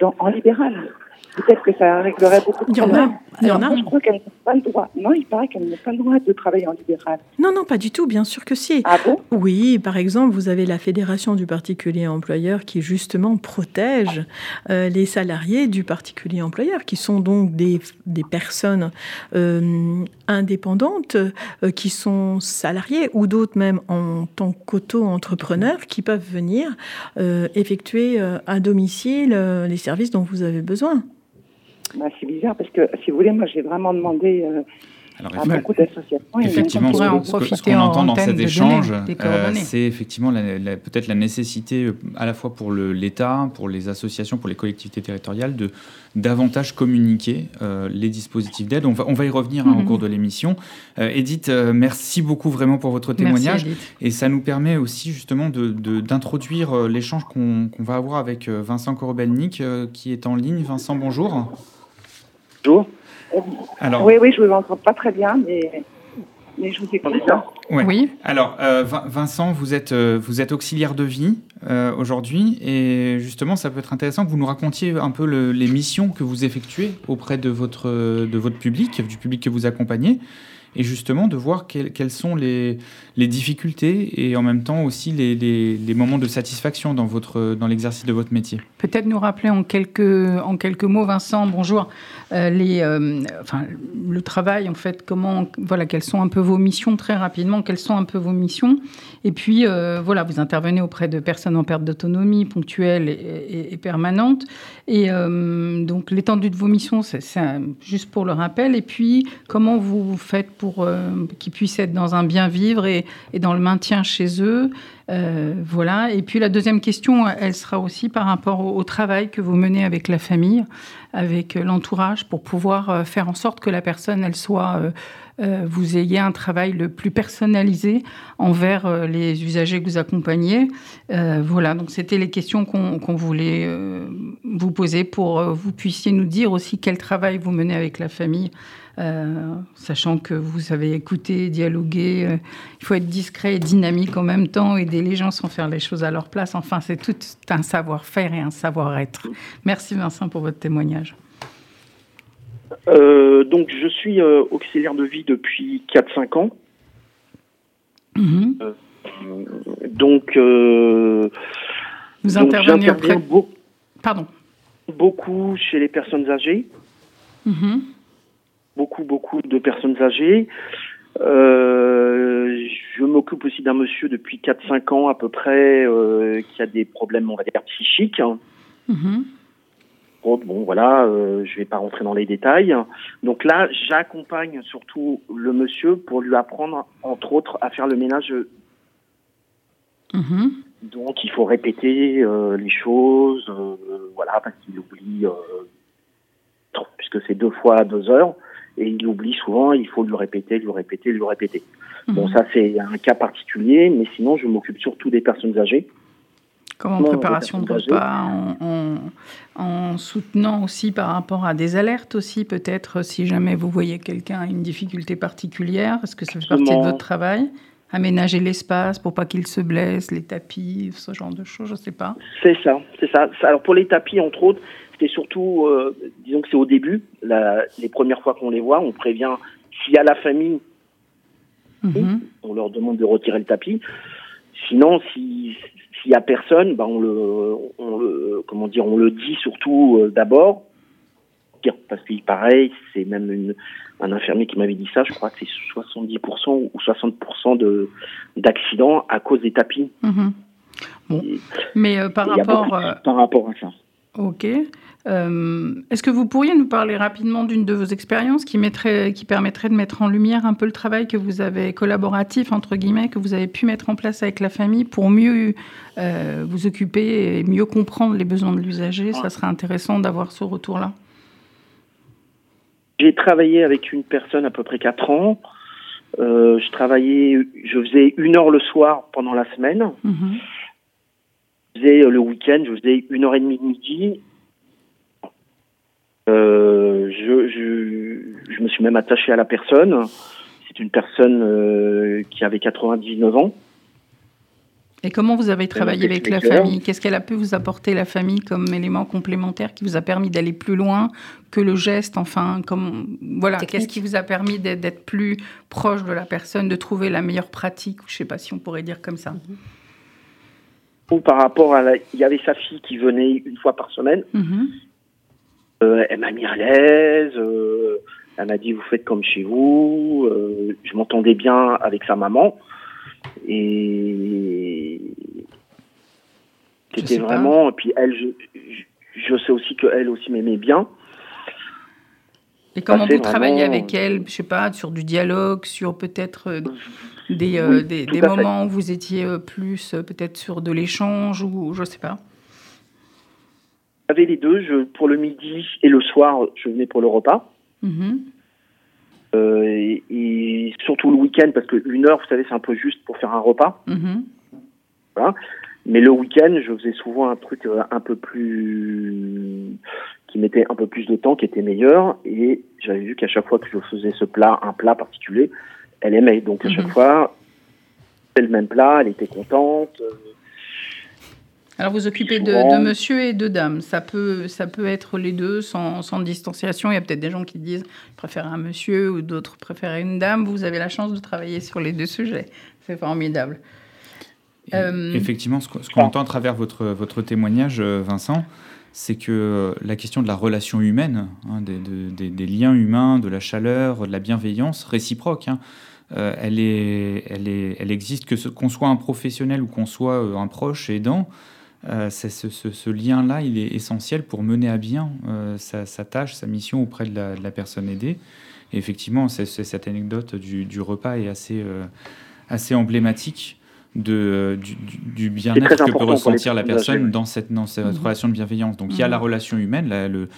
dans, en libéral. Peut-être que ça réglerait beaucoup de problèmes. Il y en a. Je crois qu'elle n'a pas le droit. Non, il paraît qu'elle n'a pas le droit de travailler en libéral. Non, non, pas du tout. Bien sûr que si. Ah bon? Oui, par exemple, vous avez la Fédération du particulier employeur qui justement protège euh, les salariés du particulier employeur, qui sont donc des, des personnes euh, indépendantes, euh, qui sont salariés ou d'autres même en tant qu'auto-entrepreneurs qui peuvent venir effectuer à domicile les services dont vous avez besoin. Bah, c'est bizarre parce que, si vous voulez, moi j'ai vraiment demandé euh, à beaucoup d'associations. Effectivement, ce, qu'on entend dans cet échange, euh, c'est effectivement peut-être la nécessité, euh, à la fois pour l'État, pour les associations, pour les collectivités territoriales, de davantage communiquer les dispositifs d'aide. On va, on va y revenir hein, au mhm. cours de l'émission. Edith, merci beaucoup vraiment pour votre témoignage. et ça nous permet aussi justement d'introduire de, l'échange qu'on va avoir avec Vincent Korobelnik, qui est en ligne. Vincent, bonjour. Bonjour. Alors, oui, oui, je vous entends pas très bien, mais, mais je vous écoute. Oui. Alors, euh, Vincent, vous êtes, euh, vous êtes auxiliaire de vie euh, aujourd'hui, et justement, ça peut être intéressant que vous nous racontiez un peu les missions que vous effectuez auprès de votre, de votre public, du public que vous accompagnez. Et justement de voir quelles sont les, difficultés et en même temps aussi les, moments de satisfaction dans, votre, dans l'exercice de votre métier. Peut-être nous rappeler en quelques, en quelques mots, Vincent, bonjour, euh, les, euh, enfin, le travail, en fait, comment, voilà, quelles sont un peu vos missions très rapidement, quelles sont un peu vos missions. Et puis, euh, voilà, vous intervenez auprès de personnes en perte d'autonomie ponctuelle et, permanente. Et donc, l'étendue de vos missions, c'est juste pour le rappel. Et puis, comment vous faites pour qu'ils puissent être dans un bien vivre et, dans le maintien chez eux euh, voilà. Et puis la deuxième question, elle sera aussi par rapport au, travail que vous menez avec la famille, avec l'entourage, pour pouvoir euh, faire en sorte que la personne, elle soit, euh, vous ayez un travail le plus personnalisé envers les usagers que vous accompagnez. voilà. Donc c'était les questions qu'on voulait vous poser pour vous puissiez nous dire aussi quel travail vous menez avec la famille euh, sachant que vous savez écouter, dialoguer. Euh, il faut être discret et dynamique en même temps, aider les gens sans faire les choses à leur place. Enfin, c'est tout un savoir-faire et un savoir-être. Merci Vincent pour votre témoignage. Euh, donc, je suis auxiliaire de vie depuis 4-5 ans. Mhm. donc, vous intervenez auprès. Pardon. Beaucoup chez les personnes âgées. Mhm beaucoup, beaucoup de personnes âgées. Euh, je m'occupe aussi d'un monsieur depuis 4-5 ans à peu près euh, qui a des problèmes, on va dire, psychiques. Mm-hmm. Bon, voilà, euh, je vais pas rentrer dans les détails. Donc là, j'accompagne surtout le monsieur pour lui apprendre, entre autres, à faire le ménage. Mm-hmm. Donc il faut répéter euh, les choses, voilà, parce qu'il oublie, puisque c'est deux fois à deux heures et il oublie souvent, il faut lui répéter, lui répéter, lui répéter. Bon, mhm. ça c'est un cas particulier, mais sinon je m'occupe surtout des personnes âgées. Comme en préparation de repas, en, soutenant aussi par rapport à des alertes aussi, peut-être si jamais vous voyez quelqu'un a une difficulté particulière, est-ce que ça fait partie de votre travail Aménager l'espace pour pas qu'il se blesse, les tapis, ce genre de choses, je sais pas. C'est ça, c'est ça. Alors pour les tapis, entre autres, c'est surtout, euh, disons que c'est au début, les premières fois qu'on les voit, on prévient s'il y a la famille, mhm. on leur demande de retirer le tapis. Sinon, s'il y a personne, ben on le, comment dire, on le dit surtout euh, d'abord, parce qu'il pareil, c'est même un infirmier qui m'avait dit ça, je crois que c'est 70% ou 60% de d'accidents à cause des tapis. Mhm. Mais euh, par rapport par rapport à ça. Ok. Euh, est-ce que vous pourriez nous parler rapidement d'une de vos expériences qui, mettrait, qui permettrait de mettre en lumière un peu le travail que vous avez collaboratif, entre guillemets, que vous avez pu mettre en place avec la famille pour mieux euh, vous occuper et mieux comprendre les besoins de l'usager? Ça serait intéressant d'avoir ce retour-là. J'ai travaillé avec une personne à peu près 4 ans. Euh, je travaillais, je faisais une heure le soir pendant la semaine. Mhm. Je faisais le week-end, je faisais une heure et demie de midi euh, je, je, je, me suis même attaché à la personne. C'est une personne euh, qui avait 99 ans. Et comment vous avez travaillé avec la famille? Qu'est-ce qu'elle a pu vous apporter, la famille, comme élément complémentaire qui vous a permis d'aller plus loin que le geste? Enfin, comme, voilà, qu'est-ce qui vous a permis d'être plus proche de la personne, de trouver la meilleure pratique? Je ne sais pas si on pourrait dire comme ça. Ou par rapport à... Il y avait sa fille qui venait une fois par semaine. Euh, elle m'a mis à l'aise. Euh, elle m'a dit vous faites comme chez vous. Euh, je m'entendais bien avec sa maman et c'était vraiment. Et puis elle, je, sais aussi qu'elle aussi m'aimait bien. Et comment vous travaillez avec elle, je sais pas, sur du dialogue, sur peut-être des, des, moments où vous étiez plus peut-être sur de l'échange ou je sais pas? J'avais les deux. Je, pour le midi et le soir, je venais pour le repas. Mhm. Euh, et, surtout le week-end, parce qu'une heure, vous savez, c'est un peu juste pour faire un repas. Mhm. Voilà. Mais le week-end, je faisais souvent un truc euh, un peu plus. qui mettait un peu plus de temps, qui était meilleur. Et j'avais vu qu'à chaque fois que je faisais ce plat, un plat particulier, elle aimait. Donc à chaque mhm. fois, c'était le même plat, elle était contente. Euh, Alors vous occupez de, monsieur et de dame. Ça peut, ça peut être les deux sans, sans distanciation. Il y a peut-être des gens qui disent je préfère un monsieur ou d'autres préfèrent une dame. Vous avez la chance de travailler sur les deux sujets. C'est formidable. Euh, effectivement, ce qu'on entend à travers votre, votre témoignage, euh, Vincent, c'est que la question de la relation humaine, hein, des, des, liens humains, de la chaleur, de la bienveillance réciproque, hein, euh, elle, est, elle, est, elle existe que qu'on soit un professionnel ou qu'on soit un proche aidant. Euh, ce, ce, lien-là, il est essentiel pour mener à bien sa, sa, tâche, sa mission auprès de la, de la personne aidée. Et effectivement, cette anecdote du, du, repas est assez, assez emblématique de, du, bien-être que peut ressentir la personne dans cette, dans cette mhm. relation de bienveillance. Donc il y a la mhm. relation humaine,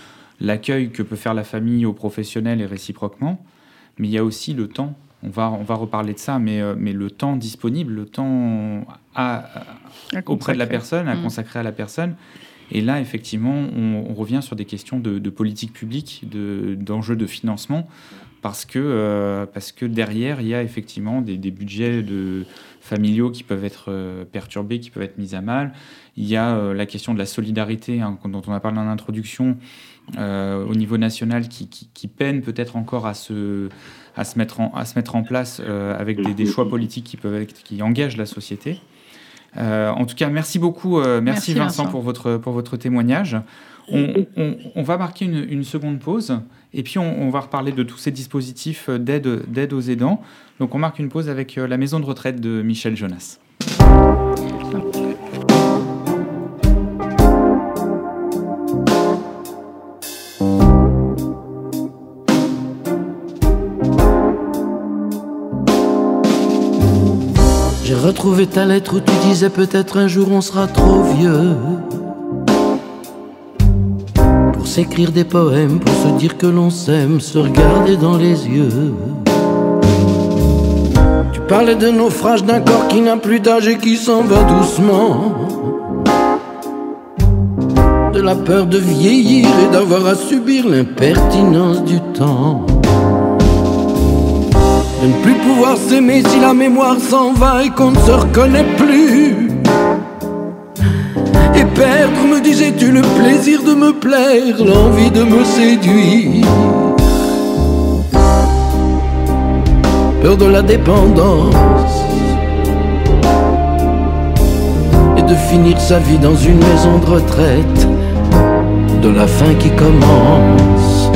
l'accueil que peut faire la famille aux professionnels et réciproquement, mais il y a aussi le temps. On va, on va reparler de ça, mais, euh, mais le temps disponible, le temps à, auprès de la personne, à mhm. consacrer à la personne. Et là, effectivement, on, revient sur des questions de, de politique publique, d'enjeux de, financement, parce que, euh, parce que derrière, il y a effectivement des, des budgets de, familiaux qui peuvent être euh, perturbés, qui peuvent être mis à mal. Il y a euh, la question de la solidarité, hein, dont on a parlé en introduction, au niveau national, qui, qui, peine peut-être encore à se, à, se mettre en, à se mettre en place avec des, choix politiques qui, peuvent être, qui engagent la société. en tout cas, merci beaucoup, merci, Vincent, Pour, votre, pour votre témoignage. On, on, va marquer une, une, seconde pause et puis on, va reparler de tous ces dispositifs d'aide aux aidants. Donc on marque une pause avec euh, la maison de retraite de Michel Jonas. J'ai retrouvé ta lettre où tu disais peut-être un jour on sera trop vieux pour s'écrire des poèmes, pour se dire que l'on s'aime, se regarder dans les yeux. Parler de naufrage d'un corps qui n'a plus d'âge et qui s'en va doucement. De la peur de vieillir et d'avoir à subir l'impertinence du temps. De ne plus pouvoir s'aimer si la mémoire s'en va et qu'on ne se reconnaît plus. Et perdre, me disais-tu, le plaisir de me plaire, l'envie de me séduire. peur de la dépendance et de finir sa vie dans une maison de retraite, de la fin qui commence,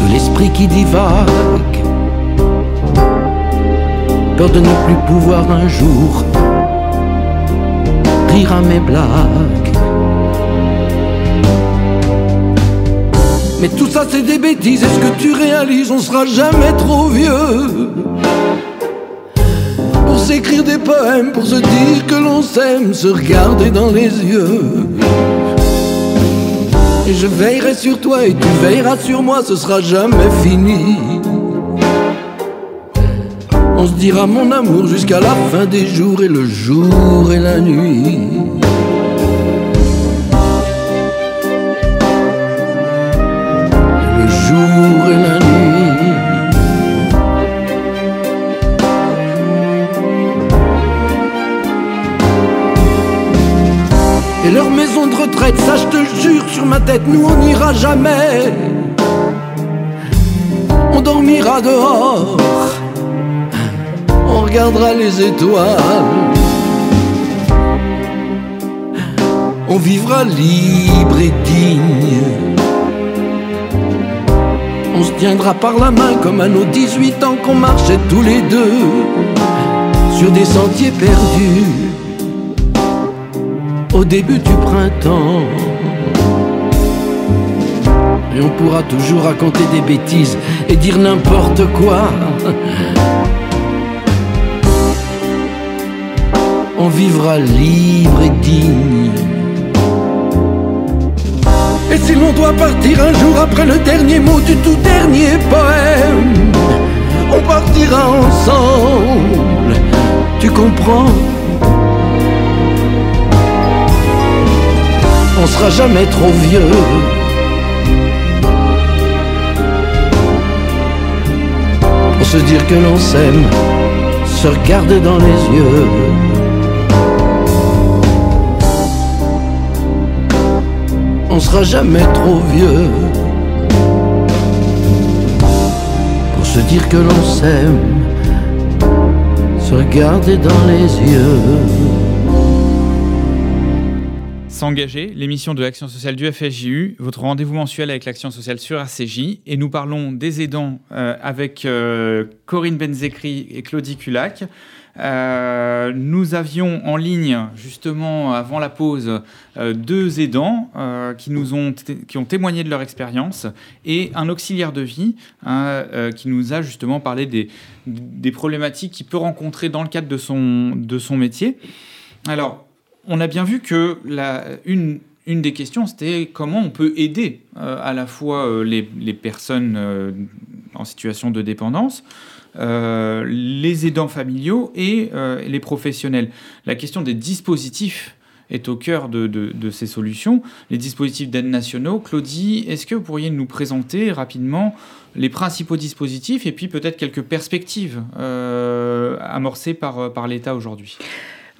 de l'esprit qui divague, de ne plus pouvoir un jour rire à mes blagues. Mais tout ça c'est des bêtises, est-ce que tu réalises, on sera jamais trop vieux Pour s'écrire des poèmes, pour se dire que l'on s'aime, se regarder dans les yeux. Et je veillerai sur toi et tu veilleras sur moi, ce sera jamais fini. On se dira mon amour jusqu'à la fin des jours et le jour et la nuit. et la nuit. Et leur maison de retraite, ça je te jure sur ma tête, nous on n'ira jamais. On dormira dehors, regardera les étoiles. On vivra libre et digne on se tiendra par la main comme à nos 18 ans qu'on marchait tous les deux sur des sentiers perdus au début du printemps. Et on pourra toujours raconter des bêtises et dire n'importe quoi. On vivra libre et digne et si l'on doit partir un jour après le dernier mot du tout dernier poème, on partira ensemble, tu comprends? On sera jamais trop vieux. Pour se dire que l'on s'aime, se regarder dans les yeux. On sera jamais trop vieux pour se dire que l'on s'aime, se regarder dans les yeux. S'engager, l'émission de l'action sociale du FSJU, votre rendez-vous mensuel avec l'action sociale sur RCJ. Et nous parlons des aidants euh, avec euh, Corinne Benzekri et Claudie Culac. Euh, nous avions en ligne, justement, avant la pause, deux aidants qui, nous ont, qui ont témoigné de leur expérience et un auxiliaire de vie hein, qui nous a justement parlé des, des problématiques qu'il peut rencontrer dans le cadre de son, de son métier. Alors, on a bien vu que la, une, une des questions, c'était comment on peut aider euh, à la fois euh, les, personnes euh, en situation de dépendance, les aidants familiaux et les professionnels. La question des dispositifs est au cœur de, ces solutions. Les dispositifs d'aide nationaux. Claudie, est-ce que vous pourriez nous présenter rapidement les principaux dispositifs et puis peut-être quelques perspectives amorcées par l'État aujourd'hui?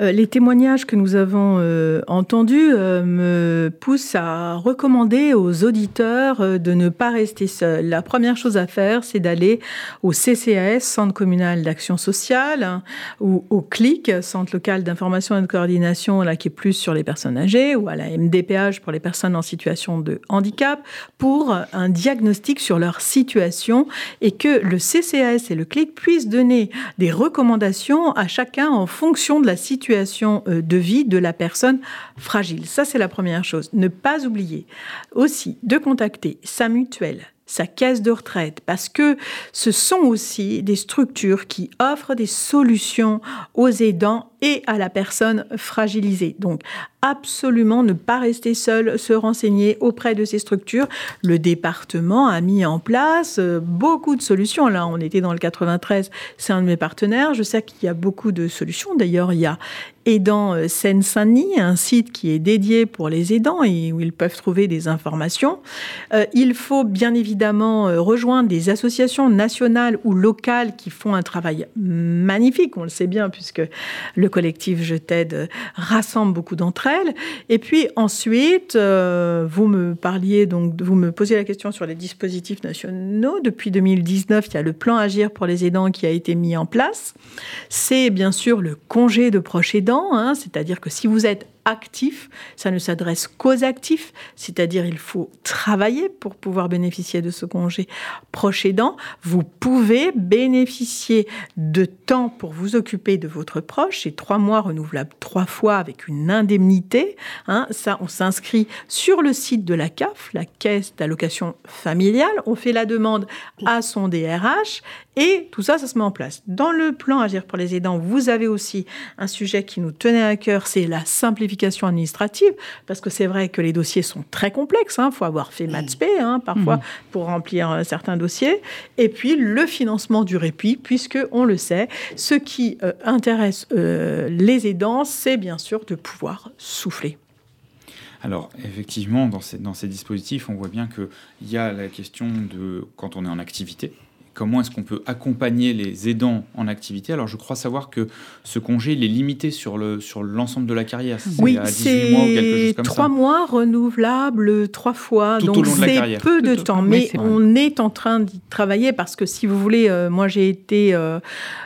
Euh, les témoignages que nous avons euh, entendus euh, me poussent à recommander aux auditeurs de ne pas rester seuls. La première chose à faire, c'est d'aller au CCAS, Centre communal d'action sociale, hein, ou au CLIC, Centre local d'information et de coordination, là qui est plus sur les personnes âgées, ou à la MDPH pour les personnes en situation de handicap, pour un diagnostic sur leur situation et que le CCAS et le CLIC puissent donner des recommandations à chacun en fonction de la situation euh, de vie de la personne fragile. Ça, c'est la première chose. Ne pas oublier aussi de contacter sa mutuelle, sa caisse de retraite, parce que ce sont aussi des structures qui offrent des solutions aux aidants et à la personne fragilisée. Donc, absolument ne pas rester seul, se renseigner auprès de ces structures. Le département a mis en place euh, beaucoup de solutions. Là, on était dans le 93, c'est un de mes partenaires. Je sais qu'il y a beaucoup de solutions. D'ailleurs, il y a Aidant euh, Seine-Saint-Denis, un site qui est dédié pour les aidants et où ils peuvent trouver des informations. Euh, il faut bien évidemment rejoindre des associations nationales ou locales qui font un travail magnifique, on le sait bien, puisque le collectif Je t'aide rassemble beaucoup d'entre elles. Et puis ensuite, euh, vous me parliez, donc, vous me posiez la question sur les dispositifs nationaux. Depuis 2019, il y a le plan Agir pour les aidants qui a été mis en place. C'est bien sûr le congé de proche aidant, hein, c'est-à-dire que si vous êtes actif, ça ne s'adresse qu'aux actifs, c'est-à-dire il faut travailler pour pouvoir bénéficier de ce congé proche aidant. Vous pouvez bénéficier de temps pour vous occuper de votre proche, c'est trois mois renouvelables trois fois avec une indemnité. Hein. ça, on s'inscrit sur le site de la CAF, la Caisse d'allocation familiale, on fait la demande à son DRH et tout ça, ça se met en place. Dans le plan Agir pour les aidants, vous avez aussi un sujet qui nous tenait à cœur, c'est la simplification administrative, parce que c'est vrai que les dossiers sont très complexes. Il hein. faut avoir fait MATSP hein, parfois mmh. pour remplir euh, certains dossiers. Et puis le financement du répit, puisque on le sait, ce qui euh, intéresse euh, les aidants, c'est bien sûr de pouvoir souffler. Alors, effectivement, dans ces, dans ces dispositifs, on voit bien qu'il y a la question de quand on est en activité, comment est-ce qu'on peut accompagner les aidants en activité. Alors, je crois savoir que ce congé, il est limité sur le sur l'ensemble de la carrière. Oui, c'est trois mois renouvelables trois fois. donc c'est peu de temps, mais on est en train d'y travailler parce que si vous voulez, euh, moi j'ai été euh,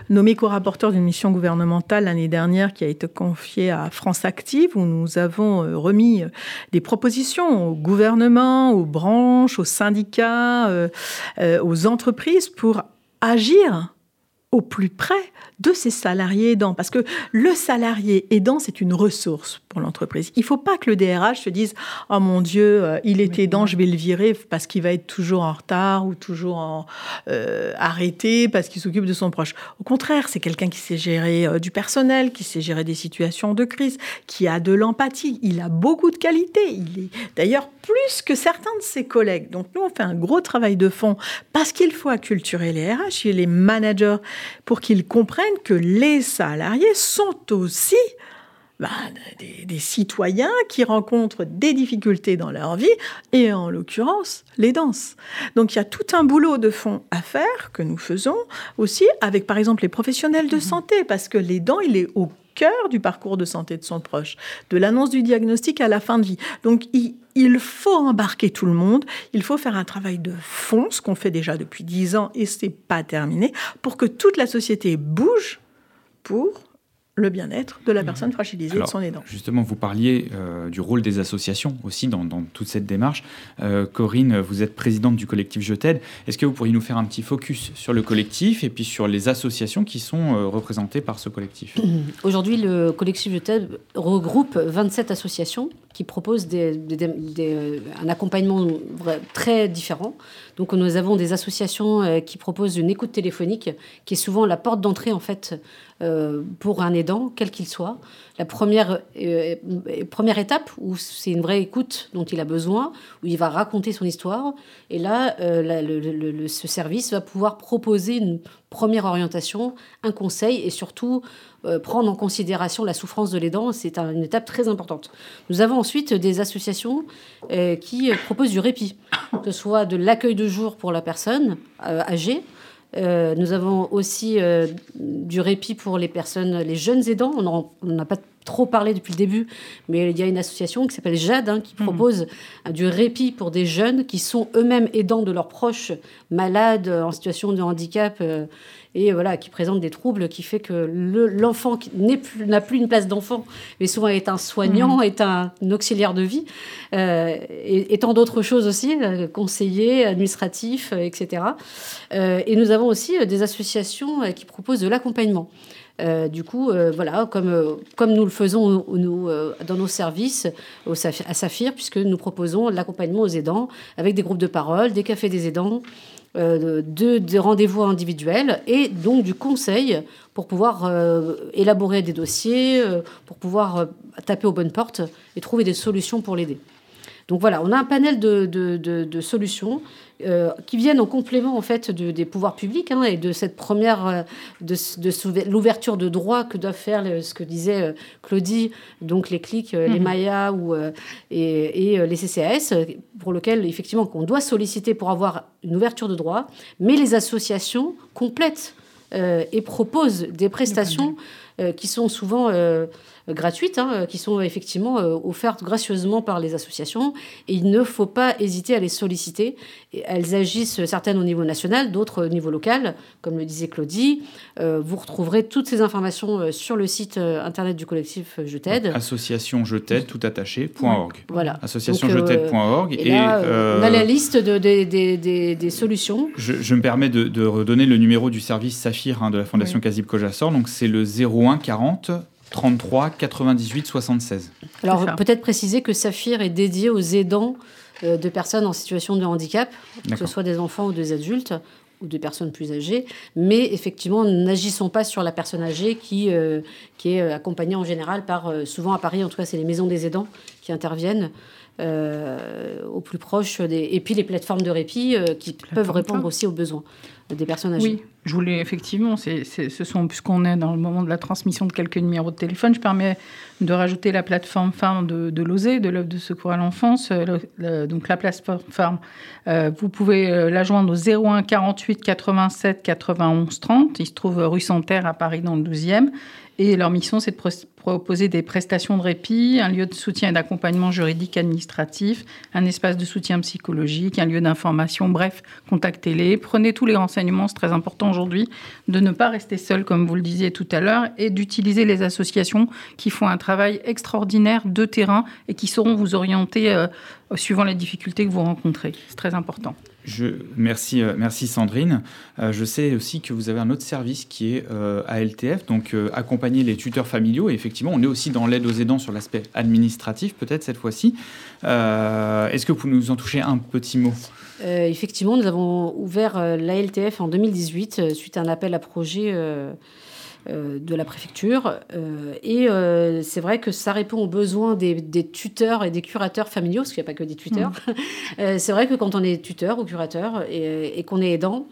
nommé co-rapporteur d'une mission gouvernementale l'année dernière qui a été confiée à France Active où nous avons euh, remis des propositions au gouvernement, aux branches, aux syndicats, aux entreprises pour agir au plus près de ses salariés aidants. Parce que le salarié aidant, c'est une ressource pour l'entreprise. Il ne faut pas que le DRH se dise Oh mon Dieu, euh, il est aidant, je vais le virer parce qu'il va être toujours en retard ou toujours en, euh, arrêté parce qu'il s'occupe de son proche. Au contraire, c'est quelqu'un qui sait gérer euh, du personnel, qui sait gérer des situations de crise, qui a de l'empathie. Il a beaucoup de qualités. Il est d'ailleurs plus que certains de ses collègues. Donc nous, on fait un gros travail de fond parce qu'il faut acculturer les RH et les managers pour qu'ils comprennent que les salariés sont aussi bah, des, citoyens qui rencontrent des difficultés dans leur vie, et en l'occurrence, les danses. Donc il y a tout un boulot de fond à faire que nous faisons aussi avec, par exemple, les professionnels de mmh. santé, parce que les dents, il est au cœur du parcours de santé de son proche, de l'annonce du diagnostic à la fin de vie. Donc, il faut embarquer tout le monde, il faut faire un travail de fond, ce qu'on fait déjà depuis dix ans et c'est pas terminé, pour que toute la société bouge pour le bien-être de la mhm. personne fragilisée et de son aidant. Justement, vous parliez euh, du rôle des associations aussi dans, toute cette démarche. Euh, Corinne, vous êtes présidente du collectif Je t'aide. Est-ce que vous pourriez nous faire un petit focus sur le collectif et puis sur les associations qui sont euh, représentées par ce collectif? Aujourd'hui, le collectif Je t'aide regroupe 27 associations qui proposent des, un accompagnement très différent. Donc nous avons des associations qui proposent une écoute téléphonique qui est souvent la porte d'entrée en fait euh, pour un aidant, quel qu'il soit. La première, euh, première étape, où c'est une vraie écoute dont il a besoin, où il va raconter son histoire. Et là, euh, ce service va pouvoir proposer une première orientation, un conseil et surtout prendre en considération la souffrance de l'aidant. C'est une étape très importante. Nous avons ensuite des associations qui proposent du répit, que ce soit de l'accueil de jour pour la personne âgée, euh, nous avons aussi euh, du répit pour les personnes, les jeunes aidants. On n'a pas trop parlé depuis le début, mais il y a une association qui s'appelle Jade hein, qui mmh. propose du répit pour des jeunes qui sont eux-mêmes aidants de leurs proches malades en situation de handicap euh, et voilà, qui présente des troubles qui fait que l'enfant n'a plus, plus, une place d'enfant, mais souvent est un soignant, mmh. est un, auxiliaire de vie, euh, et, tant d'autres choses aussi, euh, conseiller, administratif, euh, etc. et nous avons aussi des associations qui proposent de l'accompagnement. Du coup, voilà, comme, comme nous le faisons dans nos services à Saphir, puisque nous proposons l'accompagnement aux aidants avec des groupes de parole, des cafés des aidants, euh, de, rendez-vous individuels et donc du conseil pour pouvoir euh, élaborer des dossiers, euh, pour pouvoir taper aux bonnes portes et trouver des solutions pour l'aider. Donc voilà, on a un panel de, solutions qui viennent en complément en fait des pouvoirs publics hein, et de cette première de, l'ouverture de droits que doivent faire ce que disait Claudie, donc les clics, les mhm. Maya ou et, et, les CCAS, pour lequel effectivement qu'on doit solliciter pour avoir une ouverture de droit, mais les associations complètent euh, et proposent des prestations euh, qui sont souvent euh, gratuites, hein, qui sont effectivement offertes gracieusement par les associations. Et il ne faut pas hésiter à les solliciter. elles agissent certaines au niveau national, d'autres au niveau local, comme le disait Claudie. vous retrouverez toutes ces informations sur le site internet du collectif Je t'aide. Association Je t'aide, tout attaché.org. Voilà. Association Je t'aide.org. Et, on a la liste de, des solutions. Je, me permets de, redonner le numéro du service Saphir hein, de la Fondation oui. Kazib Kojassor. Donc c'est le 01 40 33 98 76. Alors peut-être préciser que Saphir est dédié aux aidants euh, de personnes en situation de handicap, que ce soit des enfants ou des adultes ou des personnes plus âgées, mais effectivement, n'agissons pas sur la personne âgée qui, euh, qui est euh, accompagnée en général par, souvent à Paris, en tout cas, c'est les maisons des aidants qui interviennent. au plus proche des... et puis les plateformes de répit qui peuvent répondre aussi aux besoins des personnes âgées. Oui, je voulais effectivement, ce sont, puisqu'on est dans le moment de la transmission de quelques numéros de téléphone, je permets de rajouter la plateforme Farm de, de l'OSE, de l'œuvre de secours à l'enfance. Euh, donc la plateforme Farm, euh, vous pouvez euh, la joindre au 01 48 87 91 30. Il se trouve rue Santerre à Paris dans le 12e. Et leur mission, c'est de proposer des prestations de répit, un lieu de soutien et d'accompagnement juridique administratif, un espace de soutien psychologique, un lieu d'information, bref, contactez-les, prenez tous les renseignements, c'est très important aujourd'hui de ne pas rester seul, comme vous le disiez tout à l'heure, et d'utiliser les associations qui font un travail extraordinaire de terrain et qui sauront vous orienter euh, suivant les difficultés que vous rencontrez. C'est très important. Merci, euh, merci Sandrine. Euh, je sais aussi que vous avez un autre service qui est euh, ALTF, donc accompagner les tuteurs familiaux. Et effectivement, on est aussi dans l'aide aux aidants sur l'aspect administratif, peut-être cette fois-ci. Est-ce que vous nous en toucher un petit mot? Effectivement, nous avons ouvert l'ALTF en 2018 suite à un appel à projet de la préfecture. Euh, et euh, c'est vrai que ça répond aux besoins des, tuteurs et des curateurs familiaux, parce qu'il n'y a pas que des tuteurs. Mmh. c'est vrai que quand on est tuteur ou curateur et, qu'on est aidant,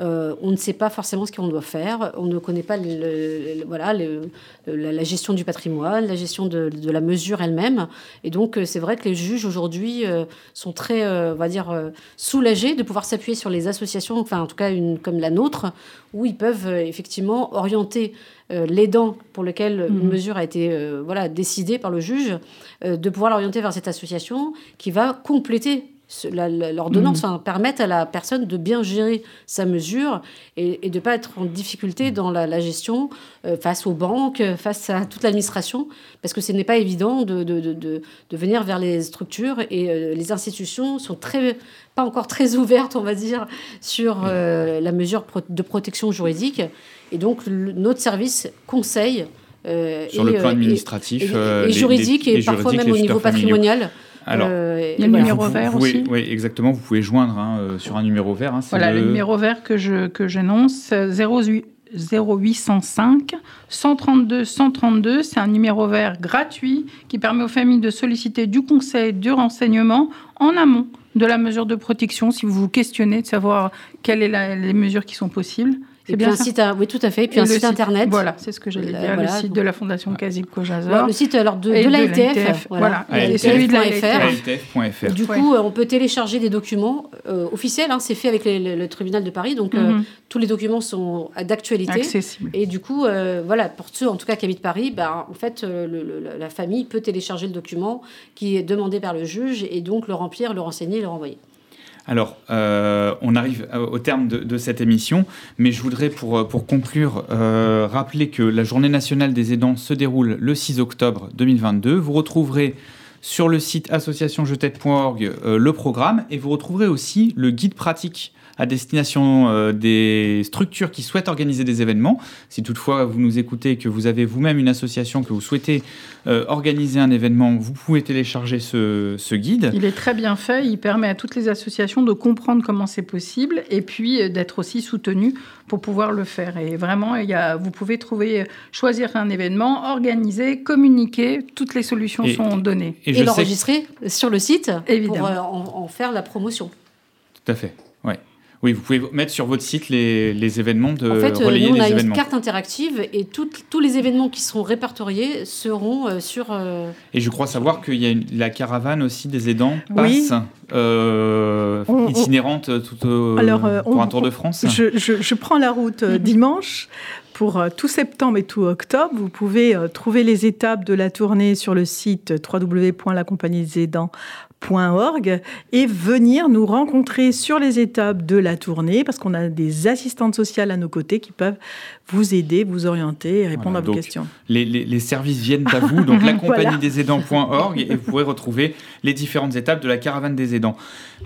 euh, on ne sait pas forcément ce qu'on doit faire, on ne connaît pas le, voilà, la, gestion du patrimoine, la gestion de, la mesure elle-même. Et donc, euh, c'est vrai que les juges aujourd'hui euh, sont très, on va dire, soulagés de pouvoir s'appuyer sur les associations, enfin, en tout cas, une comme la nôtre, où ils peuvent effectivement orienter l'aidant pour lequel une mmh. mesure a été voilà, décidée par le juge, de pouvoir l'orienter vers cette association qui va compléter l'ordonnance mmh. permettre à la personne de bien gérer sa mesure et, de ne pas être en difficulté dans la, gestion euh, face aux banques, face à toute l'administration, parce que ce n'est pas évident de, de, de, de, venir vers les structures et euh, les institutions sont très, pas encore très ouvertes, on va dire, sur euh, la mesure de protection juridique. Et donc, notre service conseille. sur le plan administratif et, juridique et parfois même au niveau patrimonial. Alors, euh, il y a le numéro vert aussi. Oui, exactement. Vous pouvez joindre hein, euh, sur un numéro vert. Hein, voilà, le... numéro vert que je que j'annonce, 0805 132 132. C'est un numéro vert gratuit qui permet aux familles de solliciter du conseil, du renseignement en amont de la mesure de protection si vous vous questionnez de savoir quelles sont les mesures qui sont possibles. C'est bien un site, oui, tout à fait. Et puis un site, internet. Voilà, c'est ce que j'allais dire. le site de la Fondation Kazib Kojazor. le site alors de, de. Voilà, et celui de l'ALTF.fr. Du coup, on peut télécharger des documents euh, officiels. Hein, c'est fait avec le tribunal de Paris, donc euh, mhm. tous les documents sont d'actualité. Accessibles. Et du coup, euh, voilà, pour ceux en tout cas qui habitent Paris, ben, en fait, la famille peut télécharger le document qui est demandé par le juge et donc le remplir, le renseigner, le renvoyer. Alors, euh, on arrive au terme de, cette émission, mais je voudrais, pour, euh, pour conclure, euh, rappeler que la Journée nationale des aidants se déroule le 6 octobre 2022. Vous retrouverez sur le site associationjetête.org le programme et vous retrouverez aussi le guide pratique à destination euh, des structures qui souhaitent organiser des événements. Si toutefois vous nous écoutez et que vous avez vous-même une association que vous souhaitez euh, organiser un événement, vous pouvez télécharger ce, guide. Il est très bien fait, il permet à toutes les associations de comprendre comment c'est possible et puis euh, d'être aussi soutenues pour pouvoir le faire. Et vraiment, il y a, vous pouvez trouver, choisir un événement, organiser, communiquer, toutes les solutions sont données. Et, l'enregistrer sur le site Évidemment. pour en, en faire la promotion. Tout à fait. Ouais. Oui, vous pouvez mettre sur votre site les, les événements de En fait, euh, nous, on a une carte interactive et tous les événements qui seront répertoriés seront euh, sur. Euh, et je crois savoir qu'il y a la caravane aussi des aidants passe itinérante tout au, pour un tour de France. Je, je, je prends la route dimanche pour tout septembre et tout octobre. Vous pouvez trouver les étapes de la tournée sur le site www.lacompagnie et venir nous rencontrer sur les étapes de la tournée parce qu'on a des assistantes sociales à nos côtés qui peuvent vous aider, vous orienter et répondre à vos questions. Les, services viennent à vous, donc la compagnie des aidants.org et vous pourrez retrouver les différentes étapes de la caravane des aidants.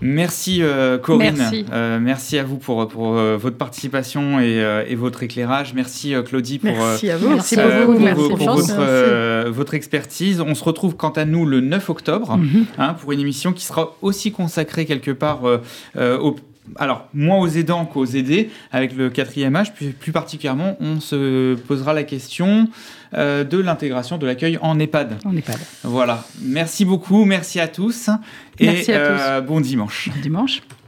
Merci euh, Corinne, merci. Euh, merci. à vous pour, pour euh, votre participation et, votre éclairage. Merci Claudie pour, merci à vous. Merci beaucoup. Pour, votre, votre, expertise. On se retrouve quant à nous le 9 octobre mhm. hein, pour une émission qui sera aussi consacrée quelque part au alors, moins aux aidants qu'aux aidés, avec le quatrième âge, plus, plus particulièrement, on se posera la question euh, de l'intégration de l'accueil en EHPAD. En EHPAD. Voilà. Merci beaucoup, merci à tous. Merci et à tous. Euh, bon dimanche. Bon dimanche.